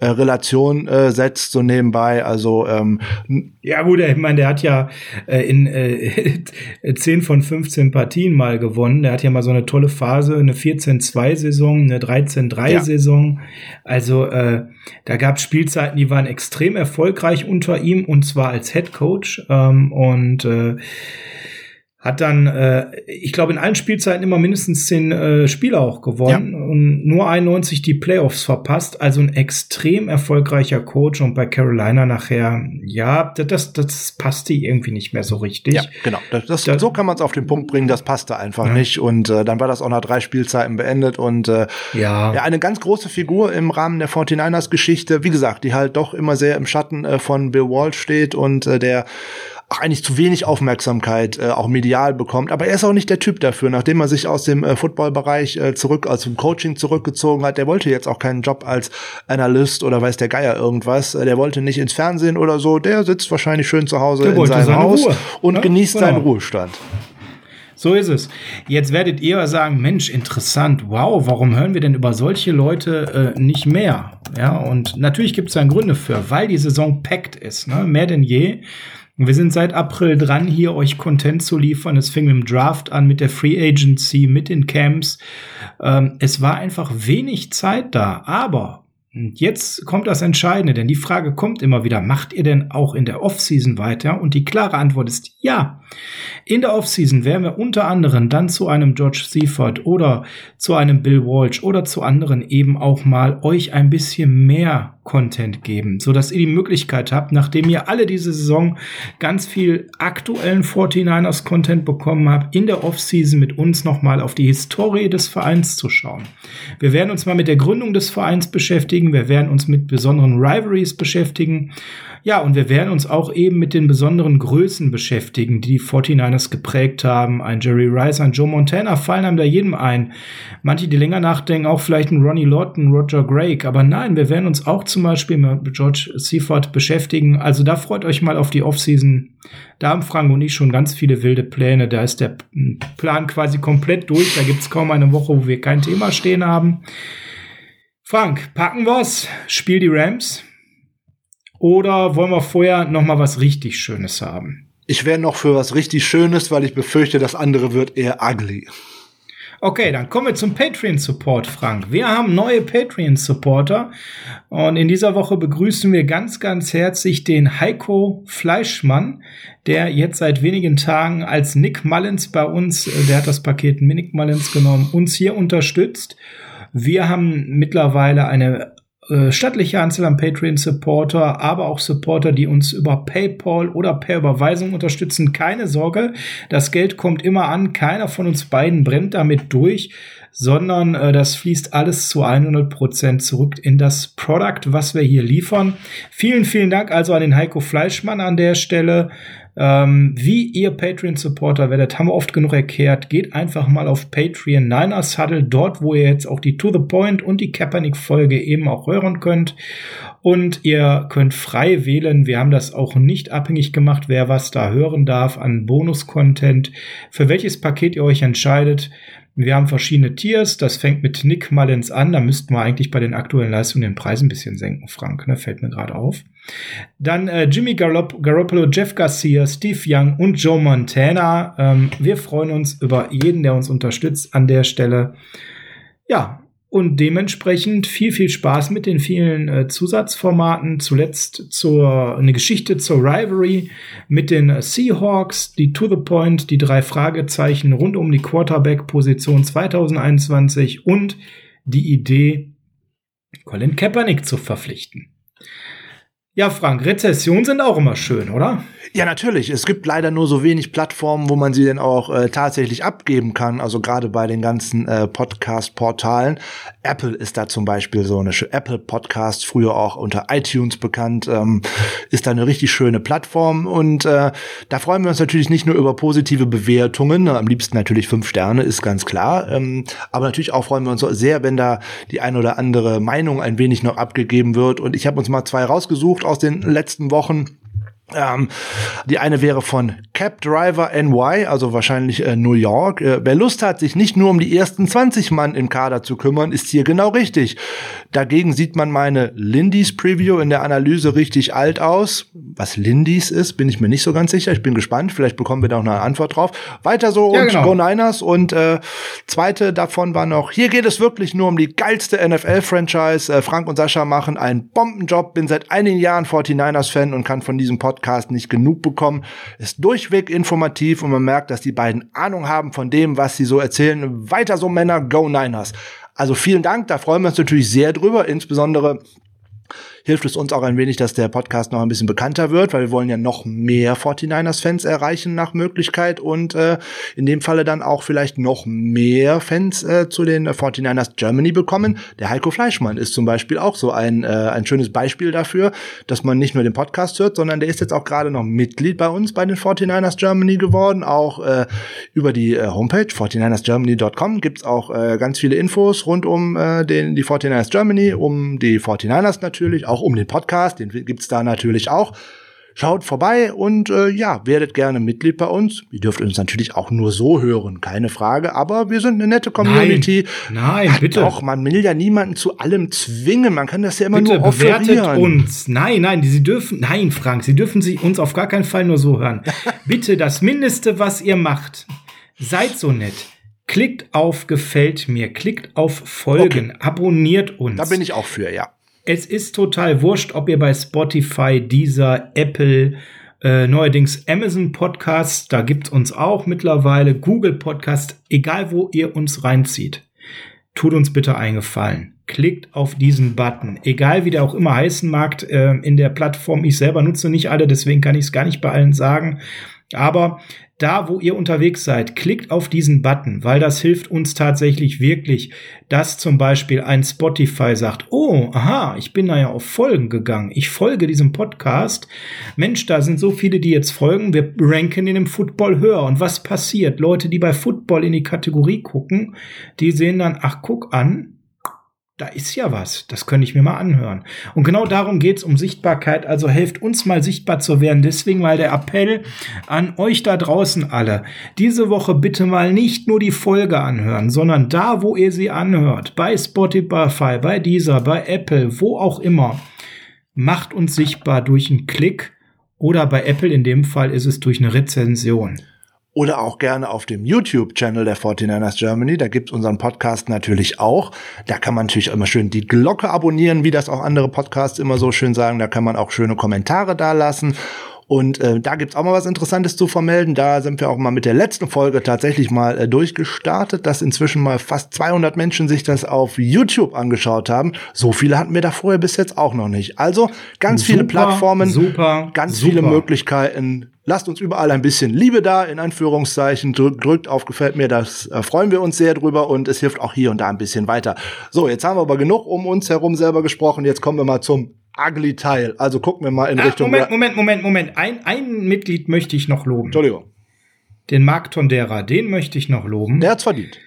äh, Relation äh, setzt, so nebenbei. Also ähm, ja gut, ich meine, der hat ja äh, in äh, 10 von 15 Partien mal gewonnen. Der hat ja mal so eine tolle Phase, eine 14-2-Saison, eine 13-3-Saison. Ja. Also äh, da gab es Spielzeiten, die waren extrem erfolgreich unter ihm und zwar als Head Coach. Ähm, und äh, hat dann, äh, ich glaube, in allen Spielzeiten immer mindestens zehn äh, Spiele auch gewonnen ja. und nur 91 die Playoffs verpasst. Also ein extrem erfolgreicher Coach und bei Carolina nachher, ja, das, das passte irgendwie nicht mehr so richtig. Ja, genau. Das, das, das so kann man es auf den Punkt bringen, das passte einfach ja. nicht. Und äh, dann war das auch nach drei Spielzeiten beendet und äh, ja. ja, eine ganz große Figur im Rahmen der 49ers Geschichte, wie gesagt, die halt doch immer sehr im Schatten äh, von Bill Wall steht und äh, der auch eigentlich zu wenig Aufmerksamkeit äh, auch medial bekommt. Aber er ist auch nicht der Typ dafür. Nachdem er sich aus dem äh, Footballbereich äh, zurück, aus dem Coaching zurückgezogen hat, der wollte jetzt auch keinen Job als Analyst oder weiß der Geier irgendwas. Äh, der wollte nicht ins Fernsehen oder so. Der sitzt wahrscheinlich schön zu Hause der in seinem Haus Ruhe. und ja, genießt genau. seinen Ruhestand. So ist es. Jetzt werdet ihr sagen, Mensch, interessant, wow, warum hören wir denn über solche Leute äh, nicht mehr? Ja, und natürlich gibt es da Gründe für, weil die Saison packt ist, ne? mehr denn je. Wir sind seit April dran, hier euch Content zu liefern. Es fing mit dem Draft an, mit der Free Agency, mit den Camps. Ähm, es war einfach wenig Zeit da. Aber jetzt kommt das Entscheidende, denn die Frage kommt immer wieder, macht ihr denn auch in der Offseason weiter? Und die klare Antwort ist ja. In der Offseason werden wir unter anderem dann zu einem George Seaford oder zu einem Bill Walsh oder zu anderen eben auch mal euch ein bisschen mehr Content geben, so dass ihr die Möglichkeit habt, nachdem ihr alle diese Saison ganz viel aktuellen 49ers Content bekommen habt, in der Offseason mit uns nochmal auf die Historie des Vereins zu schauen. Wir werden uns mal mit der Gründung des Vereins beschäftigen, wir werden uns mit besonderen Rivalries beschäftigen ja, und wir werden uns auch eben mit den besonderen Größen beschäftigen, die die 49ers geprägt haben. Ein Jerry Rice, ein Joe Montana fallen einem da jedem ein. Manche, die länger nachdenken, auch vielleicht ein Ronnie Lawton, Roger Gregg. Aber nein, wir werden uns auch zum Beispiel mit George Seaford beschäftigen. Also da freut euch mal auf die Offseason. Da haben Frank und ich schon ganz viele wilde Pläne. Da ist der Plan quasi komplett durch. Da gibt's kaum eine Woche, wo wir kein Thema stehen haben. Frank, packen wir's. Spiel die Rams. Oder wollen wir vorher noch mal was richtig Schönes haben? Ich wäre noch für was richtig Schönes, weil ich befürchte, das andere wird eher ugly. Okay, dann kommen wir zum Patreon-Support, Frank. Wir haben neue Patreon-Supporter und in dieser Woche begrüßen wir ganz, ganz herzlich den Heiko Fleischmann, der jetzt seit wenigen Tagen als Nick Mullins bei uns, äh, der hat das Paket Nick Mullins genommen, uns hier unterstützt. Wir haben mittlerweile eine äh, stattliche Anzahl an Patreon-Supporter, aber auch Supporter, die uns über PayPal oder per Überweisung unterstützen. Keine Sorge, das Geld kommt immer an. Keiner von uns beiden brennt damit durch, sondern äh, das fließt alles zu 100 Prozent zurück in das Product, was wir hier liefern. Vielen, vielen Dank also an den Heiko Fleischmann an der Stelle. Ähm, wie ihr Patreon-Supporter werdet, haben wir oft genug erklärt. Geht einfach mal auf Patreon Niners Huddle, dort, wo ihr jetzt auch die To The Point und die Kaepernick-Folge eben auch hören könnt. Und ihr könnt frei wählen. Wir haben das auch nicht abhängig gemacht, wer was da hören darf an Bonus-Content, für welches Paket ihr euch entscheidet. Wir haben verschiedene Tiers. Das fängt mit Nick Mullins an. Da müssten wir eigentlich bei den aktuellen Leistungen den Preis ein bisschen senken, Frank. Ne? Fällt mir gerade auf. Dann äh, Jimmy Garopp Garoppolo, Jeff Garcia, Steve Young und Joe Montana. Ähm, wir freuen uns über jeden, der uns unterstützt an der Stelle. Ja, und dementsprechend viel, viel Spaß mit den vielen äh, Zusatzformaten. Zuletzt zur eine Geschichte zur Rivalry mit den Seahawks, die To the Point, die drei Fragezeichen rund um die Quarterback-Position 2021 und die Idee, Colin Kaepernick zu verpflichten. Ja, Frank, Rezessionen sind auch immer schön, oder? Ja, natürlich. Es gibt leider nur so wenig Plattformen, wo man sie denn auch äh, tatsächlich abgeben kann. Also gerade bei den ganzen äh, Podcast-Portalen. Apple ist da zum Beispiel so eine Apple Podcast, früher auch unter iTunes bekannt, ähm, ist da eine richtig schöne Plattform. Und äh, da freuen wir uns natürlich nicht nur über positive Bewertungen, am liebsten natürlich fünf Sterne, ist ganz klar. Ähm, aber natürlich auch freuen wir uns sehr, wenn da die ein oder andere Meinung ein wenig noch abgegeben wird. Und ich habe uns mal zwei rausgesucht aus den letzten Wochen. Ähm, die eine wäre von Cap Driver NY, also wahrscheinlich äh, New York. Äh, wer Lust hat, sich nicht nur um die ersten 20 Mann im Kader zu kümmern, ist hier genau richtig. Dagegen sieht man meine Lindys Preview in der Analyse richtig alt aus. Was Lindys ist, bin ich mir nicht so ganz sicher. Ich bin gespannt. Vielleicht bekommen wir da auch noch eine Antwort drauf. Weiter so ja, und genau. Go Niners. Und äh, zweite davon war noch, hier geht es wirklich nur um die geilste NFL-Franchise. Äh, Frank und Sascha machen einen Bombenjob. Bin seit einigen Jahren 49ers-Fan und kann von diesem Podcast Podcast nicht genug bekommen. Ist durchweg informativ und man merkt, dass die beiden Ahnung haben von dem, was sie so erzählen. Weiter so Männer, go Niners. Also vielen Dank, da freuen wir uns natürlich sehr drüber, insbesondere hilft es uns auch ein wenig, dass der Podcast noch ein bisschen bekannter wird, weil wir wollen ja noch mehr 49ers-Fans erreichen nach Möglichkeit und äh, in dem Falle dann auch vielleicht noch mehr Fans äh, zu den 49ers Germany bekommen. Der Heiko Fleischmann ist zum Beispiel auch so ein, äh, ein schönes Beispiel dafür, dass man nicht nur den Podcast hört, sondern der ist jetzt auch gerade noch Mitglied bei uns bei den 49ers Germany geworden, auch äh, über die äh, Homepage 49ersgermany.com gibt's auch äh, ganz viele Infos rund um äh, den, die 49ers Germany, um die 49ers natürlich, auch auch um den Podcast, den gibt's da natürlich auch. Schaut vorbei und äh, ja, werdet gerne Mitglied bei uns. Ihr dürft uns natürlich auch nur so hören, keine Frage, aber wir sind eine nette Community. Nein, nein bitte. Doch, man will ja niemanden zu allem zwingen, man kann das ja immer bitte, nur offerieren. bewertet uns. Nein, nein, sie dürfen, nein, Frank, sie dürfen sie uns auf gar keinen Fall nur so hören. bitte, das Mindeste, was ihr macht, seid so nett. Klickt auf Gefällt mir, klickt auf Folgen, okay. abonniert uns. Da bin ich auch für, ja es ist total wurscht, ob ihr bei Spotify, dieser Apple, äh, neuerdings Amazon Podcast, da gibt's uns auch mittlerweile, Google Podcast, egal wo ihr uns reinzieht. Tut uns bitte eingefallen. klickt auf diesen Button. Egal wie der auch immer heißen mag äh, in der Plattform. Ich selber nutze nicht alle, deswegen kann ich es gar nicht bei allen sagen. Aber da, wo ihr unterwegs seid, klickt auf diesen Button, weil das hilft uns tatsächlich wirklich, dass zum Beispiel ein Spotify sagt, oh, aha, ich bin da ja auf Folgen gegangen. Ich folge diesem Podcast. Mensch, da sind so viele, die jetzt folgen. Wir ranken in dem Football höher. Und was passiert? Leute, die bei Football in die Kategorie gucken, die sehen dann, ach, guck an, da ist ja was, das könnte ich mir mal anhören. Und genau darum geht's um Sichtbarkeit, also helft uns mal sichtbar zu werden. Deswegen mal der Appell an euch da draußen alle. Diese Woche bitte mal nicht nur die Folge anhören, sondern da, wo ihr sie anhört, bei Spotify, bei Deezer, bei Apple, wo auch immer, macht uns sichtbar durch einen Klick oder bei Apple in dem Fall ist es durch eine Rezension oder auch gerne auf dem YouTube-Channel der 49ers Germany. Da gibt's unseren Podcast natürlich auch. Da kann man natürlich immer schön die Glocke abonnieren, wie das auch andere Podcasts immer so schön sagen. Da kann man auch schöne Kommentare da lassen. Und äh, da gibt's auch mal was Interessantes zu vermelden. Da sind wir auch mal mit der letzten Folge tatsächlich mal äh, durchgestartet, dass inzwischen mal fast 200 Menschen sich das auf YouTube angeschaut haben. So viele hatten wir da vorher bis jetzt auch noch nicht. Also ganz super, viele Plattformen, super, ganz super. viele Möglichkeiten. Lasst uns überall ein bisschen Liebe da, in Anführungszeichen. Drückt auf Gefällt mir, das äh, freuen wir uns sehr drüber und es hilft auch hier und da ein bisschen weiter. So, jetzt haben wir aber genug um uns herum selber gesprochen. Jetzt kommen wir mal zum ugly Teil. Also gucken wir mal in ah, Richtung. Moment, Moment, Moment, Moment. Ein, ein Mitglied möchte ich noch loben. Entschuldigung. Den Mark Tondera, den möchte ich noch loben. Der hat's verdient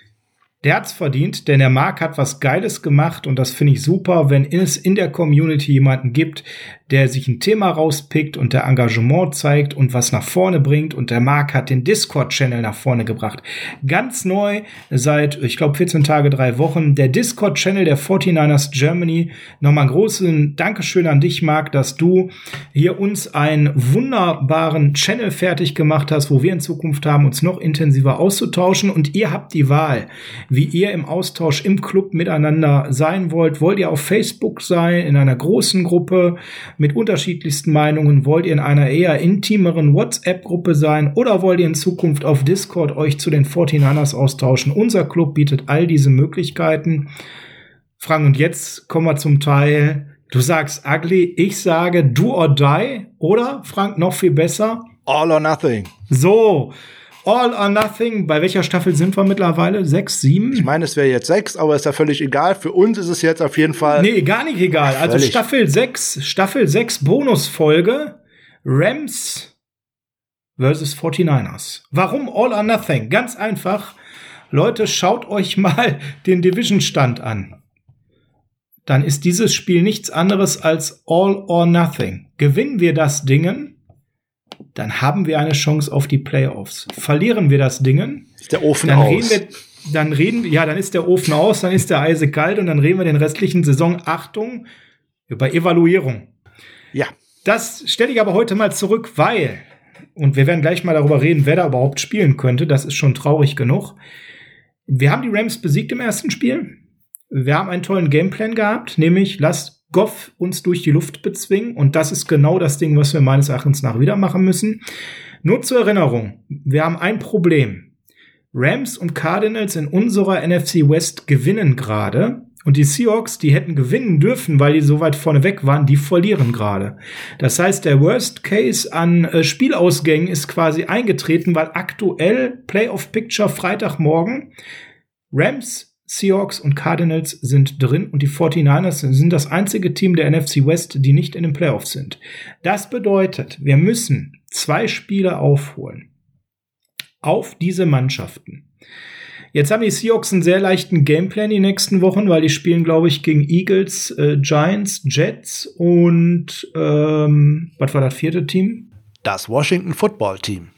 der hat's verdient, denn der Marc hat was Geiles gemacht und das finde ich super, wenn es in der Community jemanden gibt, der sich ein Thema rauspickt und der Engagement zeigt und was nach vorne bringt und der Marc hat den Discord-Channel nach vorne gebracht. Ganz neu, seit, ich glaube, 14 Tage, drei Wochen, der Discord-Channel der 49ers Germany. Nochmal einen großen Dankeschön an dich, Marc, dass du hier uns einen wunderbaren Channel fertig gemacht hast, wo wir in Zukunft haben, uns noch intensiver auszutauschen und ihr habt die Wahl wie ihr im Austausch im Club miteinander sein wollt. Wollt ihr auf Facebook sein, in einer großen Gruppe mit unterschiedlichsten Meinungen? Wollt ihr in einer eher intimeren WhatsApp-Gruppe sein? Oder wollt ihr in Zukunft auf Discord euch zu den 49ers austauschen? Unser Club bietet all diese Möglichkeiten. Frank, und jetzt kommen wir zum Teil, du sagst ugly, ich sage do or die, oder Frank, noch viel besser? All or nothing. So, All or Nothing. Bei welcher Staffel sind wir mittlerweile? Sechs, sieben? Ich meine, es wäre jetzt sechs, aber ist ja völlig egal. Für uns ist es jetzt auf jeden Fall. Nee, gar nicht egal. Also Staffel sechs, Staffel sechs Bonusfolge. Rams versus 49ers. Warum All or Nothing? Ganz einfach. Leute, schaut euch mal den Division-Stand an. Dann ist dieses Spiel nichts anderes als All or Nothing. Gewinnen wir das Dingen, dann haben wir eine Chance auf die Playoffs. Verlieren wir das Dingen, ist der Ofen dann aus. Reden wir, dann reden wir, ja, dann ist der Ofen aus, dann ist der Eise kalt und dann reden wir den restlichen Saison Achtung über Evaluierung. Ja. Das stelle ich aber heute mal zurück, weil, und wir werden gleich mal darüber reden, wer da überhaupt spielen könnte. Das ist schon traurig genug. Wir haben die Rams besiegt im ersten Spiel. Wir haben einen tollen Gameplan gehabt, nämlich lasst Goff uns durch die Luft bezwingen. Und das ist genau das Ding, was wir meines Erachtens nach wieder machen müssen. Nur zur Erinnerung, wir haben ein Problem. Rams und Cardinals in unserer NFC West gewinnen gerade. Und die Seahawks, die hätten gewinnen dürfen, weil die so weit vorne weg waren, die verlieren gerade. Das heißt, der Worst Case an äh, Spielausgängen ist quasi eingetreten, weil aktuell Playoff Picture Freitagmorgen Rams Seahawks und Cardinals sind drin und die 49ers sind das einzige Team der NFC West, die nicht in den Playoffs sind. Das bedeutet, wir müssen zwei Spiele aufholen auf diese Mannschaften. Jetzt haben die Seahawks einen sehr leichten Gameplan die nächsten Wochen, weil die spielen, glaube ich, gegen Eagles, äh, Giants, Jets und ähm, was war das vierte Team? Das Washington Football Team.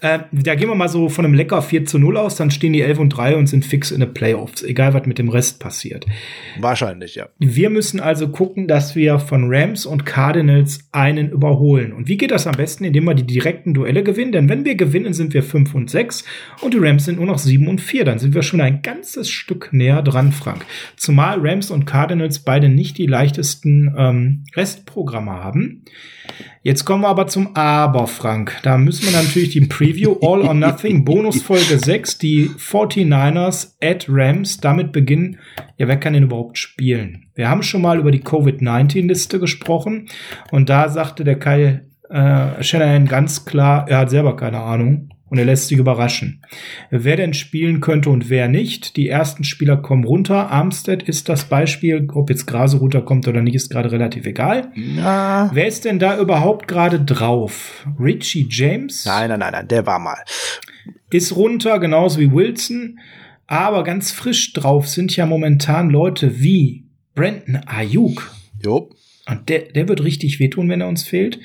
Äh, da gehen wir mal so von einem lecker 4 zu 0 aus, dann stehen die 11 und 3 und sind fix in den Playoffs, egal was mit dem Rest passiert. Wahrscheinlich, ja. Wir müssen also gucken, dass wir von Rams und Cardinals einen überholen. Und wie geht das am besten? Indem wir die direkten Duelle gewinnen. Denn wenn wir gewinnen, sind wir 5 und 6 und die Rams sind nur noch 7 und 4. Dann sind wir schon ein ganzes Stück näher dran, Frank. Zumal Rams und Cardinals beide nicht die leichtesten ähm, Restprogramme haben. Jetzt kommen wir aber zum Aber, Frank. Da müssen wir natürlich die Pre Preview All or Nothing, Bonusfolge 6, die 49ers at Rams. Damit beginnen, ja, wer kann denn überhaupt spielen? Wir haben schon mal über die Covid-19-Liste gesprochen und da sagte der Kyle äh, Shanahan ganz klar, er hat selber keine Ahnung und er lässt sich überraschen. Wer denn spielen könnte und wer nicht. Die ersten Spieler kommen runter. Armstead ist das Beispiel. Ob jetzt Grase runterkommt oder nicht, ist gerade relativ egal. Na. Wer ist denn da überhaupt gerade drauf? Richie James? Nein, nein, nein, nein, der war mal. Ist runter, genauso wie Wilson. Aber ganz frisch drauf sind ja momentan Leute wie Brandon Ayuk. Jo. Und der, der wird richtig wehtun, wenn er uns fehlt.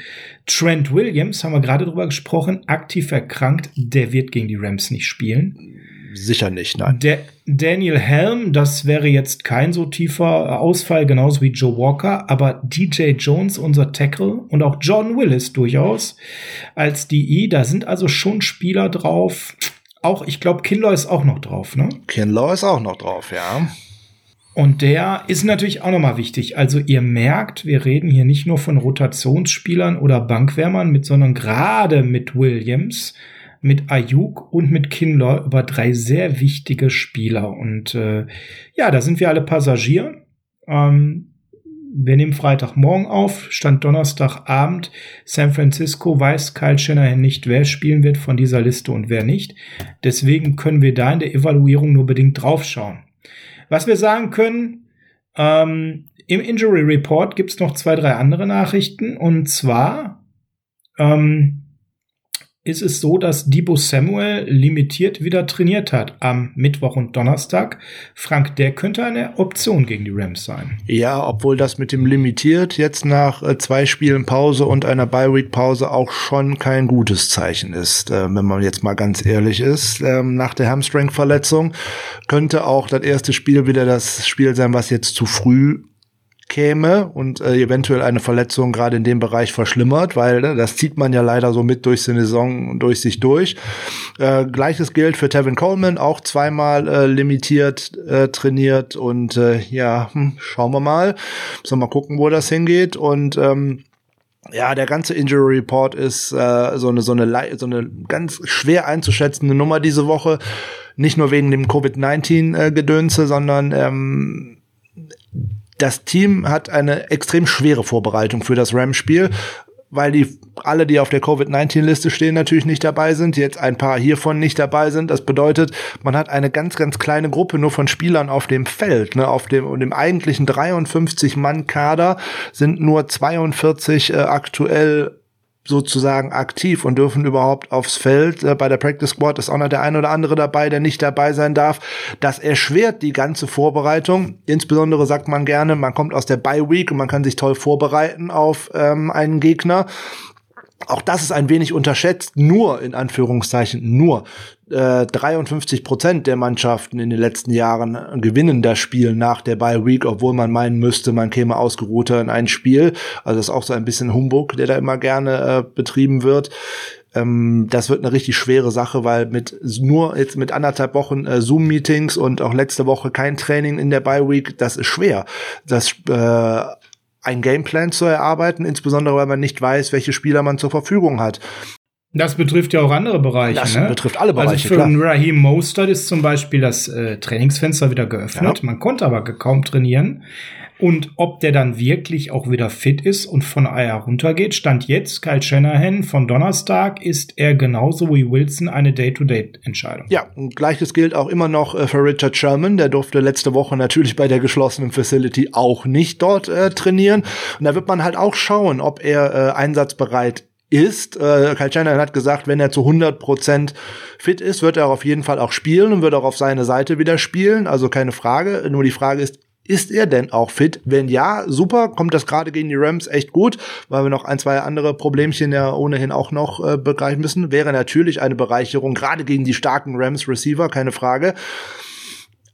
Trent Williams, haben wir gerade drüber gesprochen, aktiv erkrankt. Der wird gegen die Rams nicht spielen. Sicher nicht, nein. Der Daniel Helm, das wäre jetzt kein so tiefer Ausfall, genauso wie Joe Walker, aber DJ Jones, unser Tackle, und auch John Willis durchaus als DE, da sind also schon Spieler drauf. Auch, ich glaube, Kinlaw ist auch noch drauf, ne? Kinlaw ist auch noch drauf, ja. Und der ist natürlich auch nochmal wichtig. Also ihr merkt, wir reden hier nicht nur von Rotationsspielern oder Bankwärmern mit, sondern gerade mit Williams, mit Ayuk und mit Kinlaw über drei sehr wichtige Spieler. Und äh, ja, da sind wir alle Passagier. Ähm, wir nehmen Freitagmorgen auf, stand Donnerstagabend. San Francisco weiß Kyle Shanahan nicht, wer spielen wird von dieser Liste und wer nicht. Deswegen können wir da in der Evaluierung nur bedingt draufschauen. Was wir sagen können, ähm, im Injury Report gibt es noch zwei, drei andere Nachrichten. Und zwar ähm, ist es so, dass Debo Samuel limitiert wieder trainiert hat am Mittwoch und Donnerstag. Frank, der könnte eine Option gegen die Rams sein. Ja, obwohl das mit dem limitiert jetzt nach äh, zwei Spielen Pause und einer Bye-Week-Pause auch schon kein gutes Zeichen ist, äh, wenn man jetzt mal ganz ehrlich ist. Ähm, nach der Hamstring-Verletzung könnte auch das erste Spiel wieder das Spiel sein, was jetzt zu früh käme und äh, eventuell eine Verletzung gerade in dem Bereich verschlimmert, weil ne, das zieht man ja leider so mit durch die Saison durch sich durch. Äh, Gleiches gilt für Tevin Coleman, auch zweimal äh, limitiert äh, trainiert und äh, ja, hm, schauen wir mal. Müssen wir mal gucken, wo das hingeht und ähm, ja, der ganze Injury Report ist äh, so eine so eine so eine ganz schwer einzuschätzende Nummer diese Woche. Nicht nur wegen dem Covid-19-Gedönse, äh, sondern ähm, das Team hat eine extrem schwere Vorbereitung für das Rams-Spiel, weil die alle, die auf der Covid-19-Liste stehen, natürlich nicht dabei sind. Jetzt ein paar hiervon nicht dabei sind. Das bedeutet, man hat eine ganz, ganz kleine Gruppe nur von Spielern auf dem Feld. Ne? Auf dem, dem eigentlichen 53-Mann-Kader sind nur 42 äh, aktuell sozusagen aktiv und dürfen überhaupt aufs Feld. Äh, bei der Practice Squad ist auch noch der ein oder andere dabei, der nicht dabei sein darf. Das erschwert die ganze Vorbereitung. Insbesondere sagt man gerne, man kommt aus der Bye Week und man kann sich toll vorbereiten auf ähm, einen Gegner. Auch das ist ein wenig unterschätzt. Nur, in Anführungszeichen, nur äh, 53 Prozent der Mannschaften in den letzten Jahren gewinnen das Spiel nach der Bye Week, obwohl man meinen müsste, man käme ausgeruhter in ein Spiel. Also das ist auch so ein bisschen Humbug, der da immer gerne äh, betrieben wird ähm, das wird eine richtig schwere Sache, weil mit nur jetzt mit anderthalb Wochen äh, Zoom-Meetings und auch letzte Woche kein Training in der Bye Week, das ist schwer. Das äh, ein Gameplan zu erarbeiten, insbesondere weil man nicht weiß, welche Spieler man zur Verfügung hat. Das betrifft ja auch andere Bereiche. Das ne? betrifft alle Bereiche. Also für klar. Raheem Mostert ist zum Beispiel das äh, Trainingsfenster wieder geöffnet. Ja. Man konnte aber kaum trainieren. Und ob der dann wirklich auch wieder fit ist und von Eier runtergeht, stand jetzt Kyle Shanahan von Donnerstag, ist er genauso wie Wilson eine Day-to-Day-Entscheidung. Ja, und gleiches gilt auch immer noch äh, für Richard Sherman. Der durfte letzte Woche natürlich bei der geschlossenen Facility auch nicht dort äh, trainieren. Und da wird man halt auch schauen, ob er äh, einsatzbereit ist. Äh, Kyle Shanahan hat gesagt, wenn er zu 100% fit ist, wird er auf jeden Fall auch spielen und wird auch auf seine Seite wieder spielen. Also keine Frage. Nur die Frage ist, ist er denn auch fit? Wenn ja, super, kommt das gerade gegen die Rams echt gut, weil wir noch ein, zwei andere Problemchen ja ohnehin auch noch äh, begreifen müssen. Wäre natürlich eine Bereicherung, gerade gegen die starken Rams Receiver, keine Frage.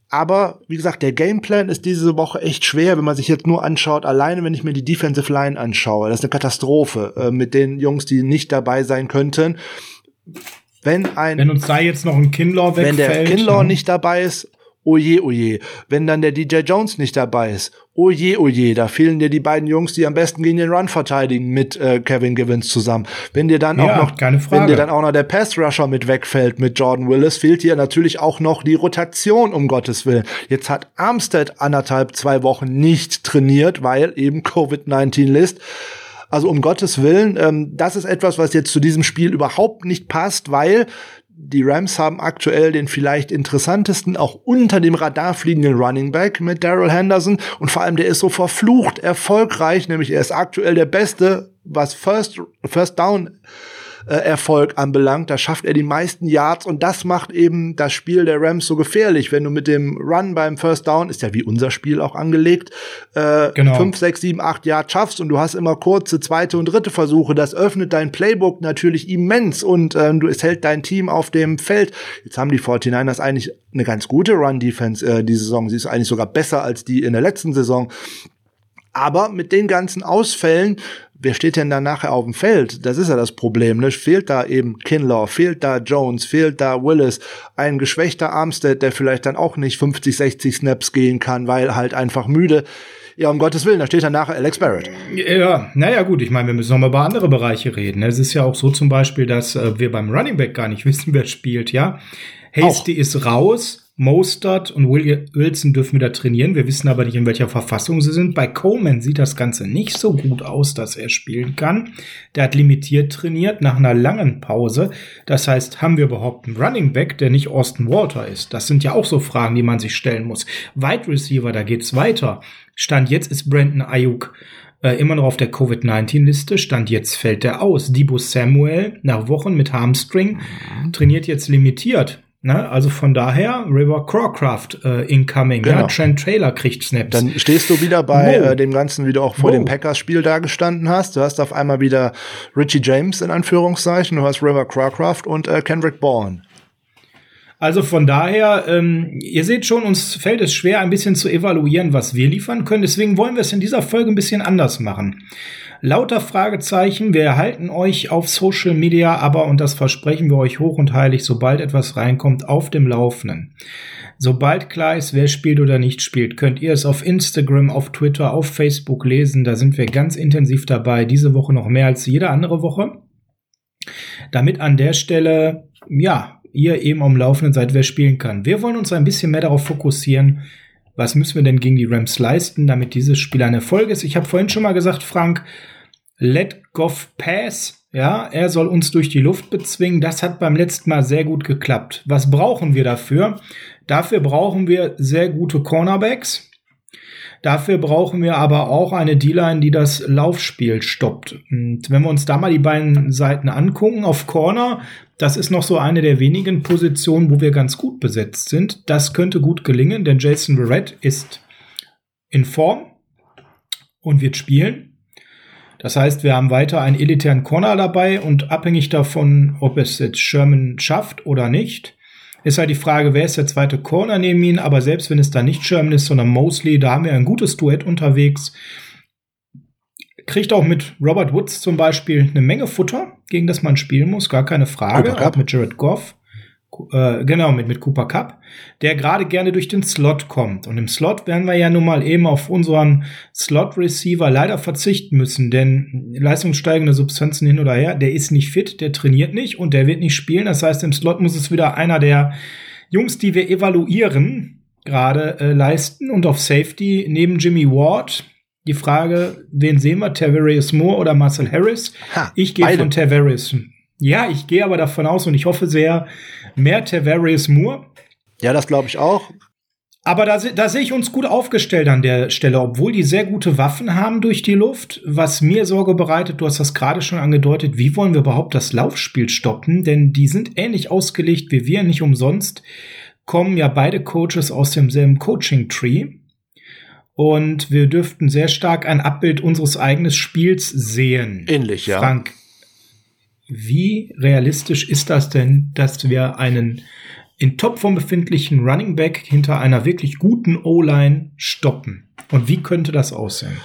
Aber wie gesagt, der Gameplan ist diese Woche echt schwer, wenn man sich jetzt nur anschaut, alleine wenn ich mir die Defensive Line anschaue. Das ist eine Katastrophe äh, mit den Jungs, die nicht dabei sein könnten. Wenn ein wenn uns da jetzt noch ein Kinlaw wegfällt, wenn der Kinlaw ne? nicht dabei ist oje, oje. Wenn dann der DJ Jones nicht dabei ist, oje, oje, da fehlen dir die beiden Jungs, die am besten gegen den Run verteidigen mit äh, Kevin Givens zusammen. Wenn dir dann ja, auch noch, wenn dir dann auch noch der Pass Rusher mit wegfällt mit Jordan Willis, fehlt dir natürlich auch noch die Rotation, um Gottes Willen. Jetzt hat Armstead anderthalb, zwei Wochen nicht trainiert, weil eben Covid-19-List. Also um Gottes Willen, ähm, das ist etwas, was jetzt zu diesem Spiel überhaupt nicht passt, weil die Rams haben aktuell den vielleicht interessantesten, auch unter dem Radar fliegenden Running Back mit Daryl Henderson. Und vor allem der ist so verflucht erfolgreich, nämlich er ist aktuell der Beste, was First, First Down äh, Erfolg anbelangt. Da schafft er die meisten Yards und das macht eben das Spiel der Rams so gefährlich. Wenn du mit dem Run beim First Down, ist ja wie unser Spiel auch angelegt, äh, genau. 5, 6, 7, 8 Yards schaffst und du hast immer kurze zweite und dritte Versuche, das öffnet dein Playbook natürlich immens und ähm, du, es hält dein Team auf dem Feld. Jetzt haben die 49ers eigentlich eine ganz gute Run-Defense äh, die Saison. Sie ist eigentlich sogar besser als die in der letzten Saison. Aber mit den ganzen Ausfällen wer steht denn da nachher auf dem Feld? Das ist ja das Problem. Ne? Fehlt da eben Kinlaw, fehlt da Jones, fehlt da Willis, ein geschwächter Armstead, der vielleicht dann auch nicht 50, 60 Snaps gehen kann, weil halt einfach müde. Ja, um Gottes Willen, da steht dann nachher Alex Barrett. Ja, naja, gut, ich meine, wir müssen noch mal über andere Bereiche reden. Ne? Es ist ja auch so zum Beispiel, dass äh, wir beim Running Back gar nicht wissen, wer spielt, ja. Hasty auch. ist raus, Mostert und Wilson dürfen wieder trainieren. Wir wissen aber nicht, in welcher Verfassung sie sind. Bei Coleman sieht das Ganze nicht so gut aus, dass er spielen kann. Der hat limitiert trainiert nach einer langen Pause. Das heißt, haben wir überhaupt einen Running Back, der nicht Austin Walter ist? Das sind ja auch so Fragen, die man sich stellen muss. Wide Receiver, da geht's weiter. Stand jetzt ist Brandon Ayuk äh, immer noch auf der Covid-19-Liste. Stand jetzt fällt er aus. Debo Samuel nach Wochen mit Hamstring trainiert jetzt limitiert. Ne? Also von daher River Crawcraft äh, incoming. Genau. Ja, Trent Taylor kriegt Snaps. Dann stehst du wieder bei äh, dem Ganzen, wie du auch vor Mo. dem Packers-Spiel da gestanden hast. Du hast auf einmal wieder Richie James in Anführungszeichen, du hast River Crawcraft und äh, Kendrick Bourne. Also von daher, ähm, ihr seht schon, uns fällt es schwer, ein bisschen zu evaluieren, was wir liefern können. Deswegen wollen wir es in dieser Folge ein bisschen anders machen. Lauter Fragezeichen. Wir erhalten euch auf Social Media, aber, und das versprechen wir euch hoch und heilig, sobald etwas reinkommt, auf dem Laufenden. Sobald klar ist, wer spielt oder nicht spielt, könnt ihr es auf Instagram, auf Twitter, auf Facebook lesen. Da sind wir ganz intensiv dabei. Diese Woche noch mehr als jede andere Woche. Damit an der Stelle, ja, ihr eben am Laufenden seid, wer spielen kann. Wir wollen uns ein bisschen mehr darauf fokussieren, was müssen wir denn gegen die Rams leisten, damit dieses Spiel ein Erfolg ist. Ich habe vorhin schon mal gesagt, Frank, let Goff pass. Ja, er soll uns durch die Luft bezwingen. Das hat beim letzten Mal sehr gut geklappt. Was brauchen wir dafür? Dafür brauchen wir sehr gute Cornerbacks. Dafür brauchen wir aber auch eine D-Line, die das Laufspiel stoppt. Und wenn wir uns da mal die beiden Seiten angucken, auf Corner, das ist noch so eine der wenigen Positionen, wo wir ganz gut besetzt sind. Das könnte gut gelingen, denn Jason Verrett ist in Form und wird spielen. Das heißt, wir haben weiter einen elitären Corner dabei und abhängig davon, ob es jetzt Sherman schafft oder nicht, ist halt die Frage, wer ist der zweite Corner neben ihn. Aber selbst wenn es da nicht Sherman ist, sondern Mosley, da haben wir ein gutes Duett unterwegs. Kriegt auch mit Robert Woods zum Beispiel eine Menge Futter, gegen das man spielen muss, gar keine Frage. Auch mit Jared Goff äh, genau, mit, mit Cooper Cup, der gerade gerne durch den Slot kommt. Und im Slot werden wir ja nun mal eben auf unseren Slot-Receiver leider verzichten müssen, denn leistungssteigende Substanzen hin oder her, der ist nicht fit, der trainiert nicht und der wird nicht spielen. Das heißt, im Slot muss es wieder einer der Jungs, die wir evaluieren, gerade äh, leisten. Und auf Safety neben Jimmy Ward, die Frage, wen sehen wir, Tavarius Moore oder Marcel Harris? Ha, ich gehe von Tavarius. Ja, ich gehe aber davon aus und ich hoffe sehr, mehr Tavarius Moore. Ja, das glaube ich auch. Aber da, da sehe ich uns gut aufgestellt an der Stelle, obwohl die sehr gute Waffen haben durch die Luft. Was mir Sorge bereitet, du hast das gerade schon angedeutet, wie wollen wir überhaupt das Laufspiel stoppen? Denn die sind ähnlich ausgelegt wie wir, nicht umsonst kommen ja beide Coaches aus demselben Coaching-Tree. Und wir dürften sehr stark ein Abbild unseres eigenen Spiels sehen. Ähnlich, ja. Frank, wie realistisch ist das denn, dass wir einen in Topform befindlichen Running Back hinter einer wirklich guten O-Line stoppen? Und wie könnte das aussehen?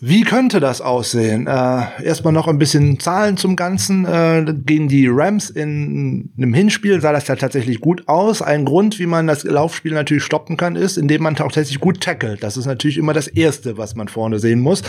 Wie könnte das aussehen? Äh, erstmal noch ein bisschen Zahlen zum Ganzen. Äh, gegen die Rams in einem Hinspiel sah das ja tatsächlich gut aus. Ein Grund, wie man das Laufspiel natürlich stoppen kann, ist, indem man auch tatsächlich gut tackelt. Das ist natürlich immer das Erste, was man vorne sehen muss.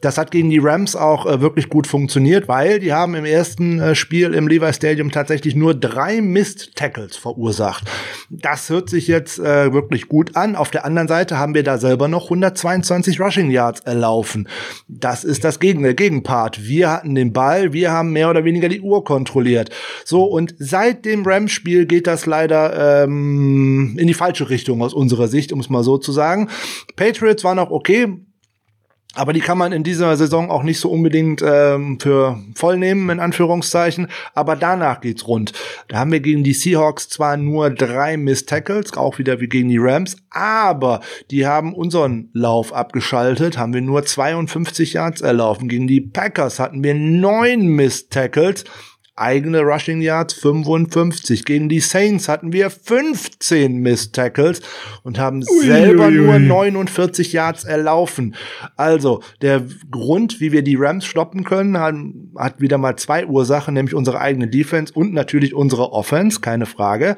Das hat gegen die Rams auch äh, wirklich gut funktioniert, weil die haben im ersten äh, Spiel im Levi Stadium tatsächlich nur drei Mist-Tackles verursacht. Das hört sich jetzt äh, wirklich gut an. Auf der anderen Seite haben wir da selber noch 122 Rushing Yards erlaufen. Das ist das Gegen der Gegenpart. Wir hatten den Ball, wir haben mehr oder weniger die Uhr kontrolliert. So, und seit dem Rams-Spiel geht das leider ähm, in die falsche Richtung aus unserer Sicht, um es mal so zu sagen. Patriots war noch okay, aber die kann man in dieser Saison auch nicht so unbedingt ähm, für voll nehmen, in Anführungszeichen. Aber danach geht's rund. Da haben wir gegen die Seahawks zwar nur drei Miss Tackles, auch wieder wie gegen die Rams, aber die haben unseren Lauf abgeschaltet, haben wir nur 52 Yards erlaufen. Gegen die Packers hatten wir neun Miss Tackles eigene Rushing Yards 55. Gegen die Saints hatten wir 15 Miss Tackles und haben ui, selber nur 49 Yards erlaufen. Also der Grund, wie wir die Rams stoppen können, hat wieder mal zwei Ursachen, nämlich unsere eigene Defense und natürlich unsere Offense, keine Frage.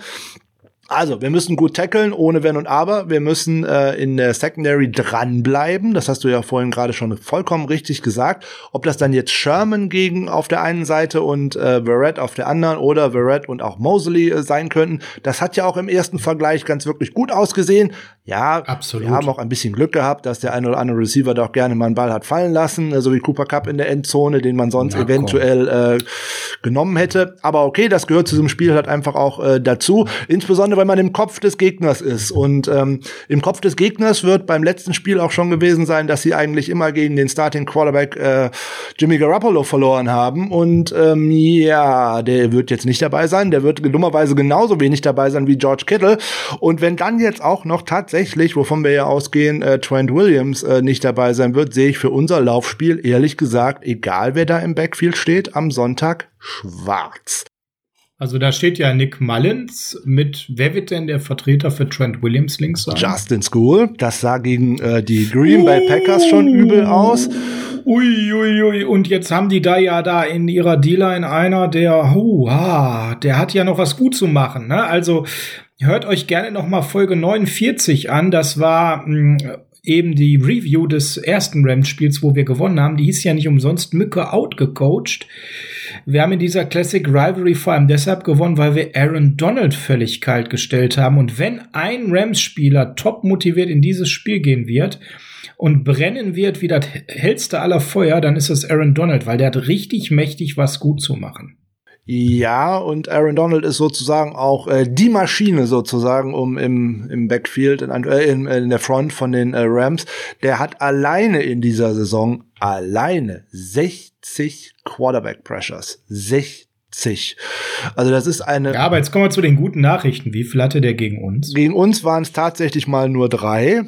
Also, wir müssen gut tackeln, ohne Wenn und Aber. Wir müssen äh, in der Secondary dranbleiben. Das hast du ja vorhin gerade schon vollkommen richtig gesagt. Ob das dann jetzt Sherman gegen auf der einen Seite und äh, Verrett auf der anderen oder Verrett und auch Mosley äh, sein könnten, das hat ja auch im ersten Vergleich ganz wirklich gut ausgesehen. Ja, Absolut. wir haben auch ein bisschen Glück gehabt, dass der eine oder andere Receiver doch gerne mal einen Ball hat fallen lassen, äh, so wie Cooper Cup in der Endzone, den man sonst Na, eventuell äh, genommen hätte. Aber okay, das gehört zu diesem Spiel halt einfach auch äh, dazu. Insbesondere, weil man im Kopf des Gegners ist. Und ähm, im Kopf des Gegners wird beim letzten Spiel auch schon gewesen sein, dass sie eigentlich immer gegen den Starting Quarterback äh, Jimmy Garoppolo verloren haben. Und ähm, ja, der wird jetzt nicht dabei sein. Der wird dummerweise genauso wenig dabei sein wie George Kittle. Und wenn dann jetzt auch noch tatsächlich tatsächlich, wovon wir ja ausgehen, äh, Trent Williams äh, nicht dabei sein wird, sehe ich für unser Laufspiel ehrlich gesagt, egal wer da im Backfield steht, am Sonntag schwarz. Also da steht ja Nick Mullins mit, wer wird denn der Vertreter für Trent Williams links sein? Justin School, das sah gegen äh, die Green Bay Packers schon übel aus. Ui, ui, ui. Und jetzt haben die da ja da in ihrer D-Line einer, der, ah, der hat ja noch was gut zu machen. Ne? Also hört euch gerne noch mal Folge 49 an. Das war mh, hm, eben die Review des ersten Rams-Spiels, wo wir gewonnen haben. Die hieß ja nicht umsonst Mücke outgecoacht. Wir haben in dieser Classic Rivalry vor allem deshalb gewonnen, weil wir Aaron Donald völlig kalt gestellt haben. Und wenn ein Rams-Spieler top motiviert in dieses Spiel gehen wird und brennen wird wie das hellste aller Feuer, dann ist es Aaron Donald, weil der hat richtig mächtig was gut zu machen. Ja, und Aaron Donald ist sozusagen auch äh, die Maschine sozusagen, um im, im Backfield, in, äh, in, in der Front von den äh, Rams. Der hat alleine in dieser Saison alleine 60 Quarterback Pressures. 60. Also das ist eine. Ja, aber jetzt kommen wir zu den guten Nachrichten. Wie viel hatte der gegen uns? Gegen uns waren es tatsächlich mal nur drei.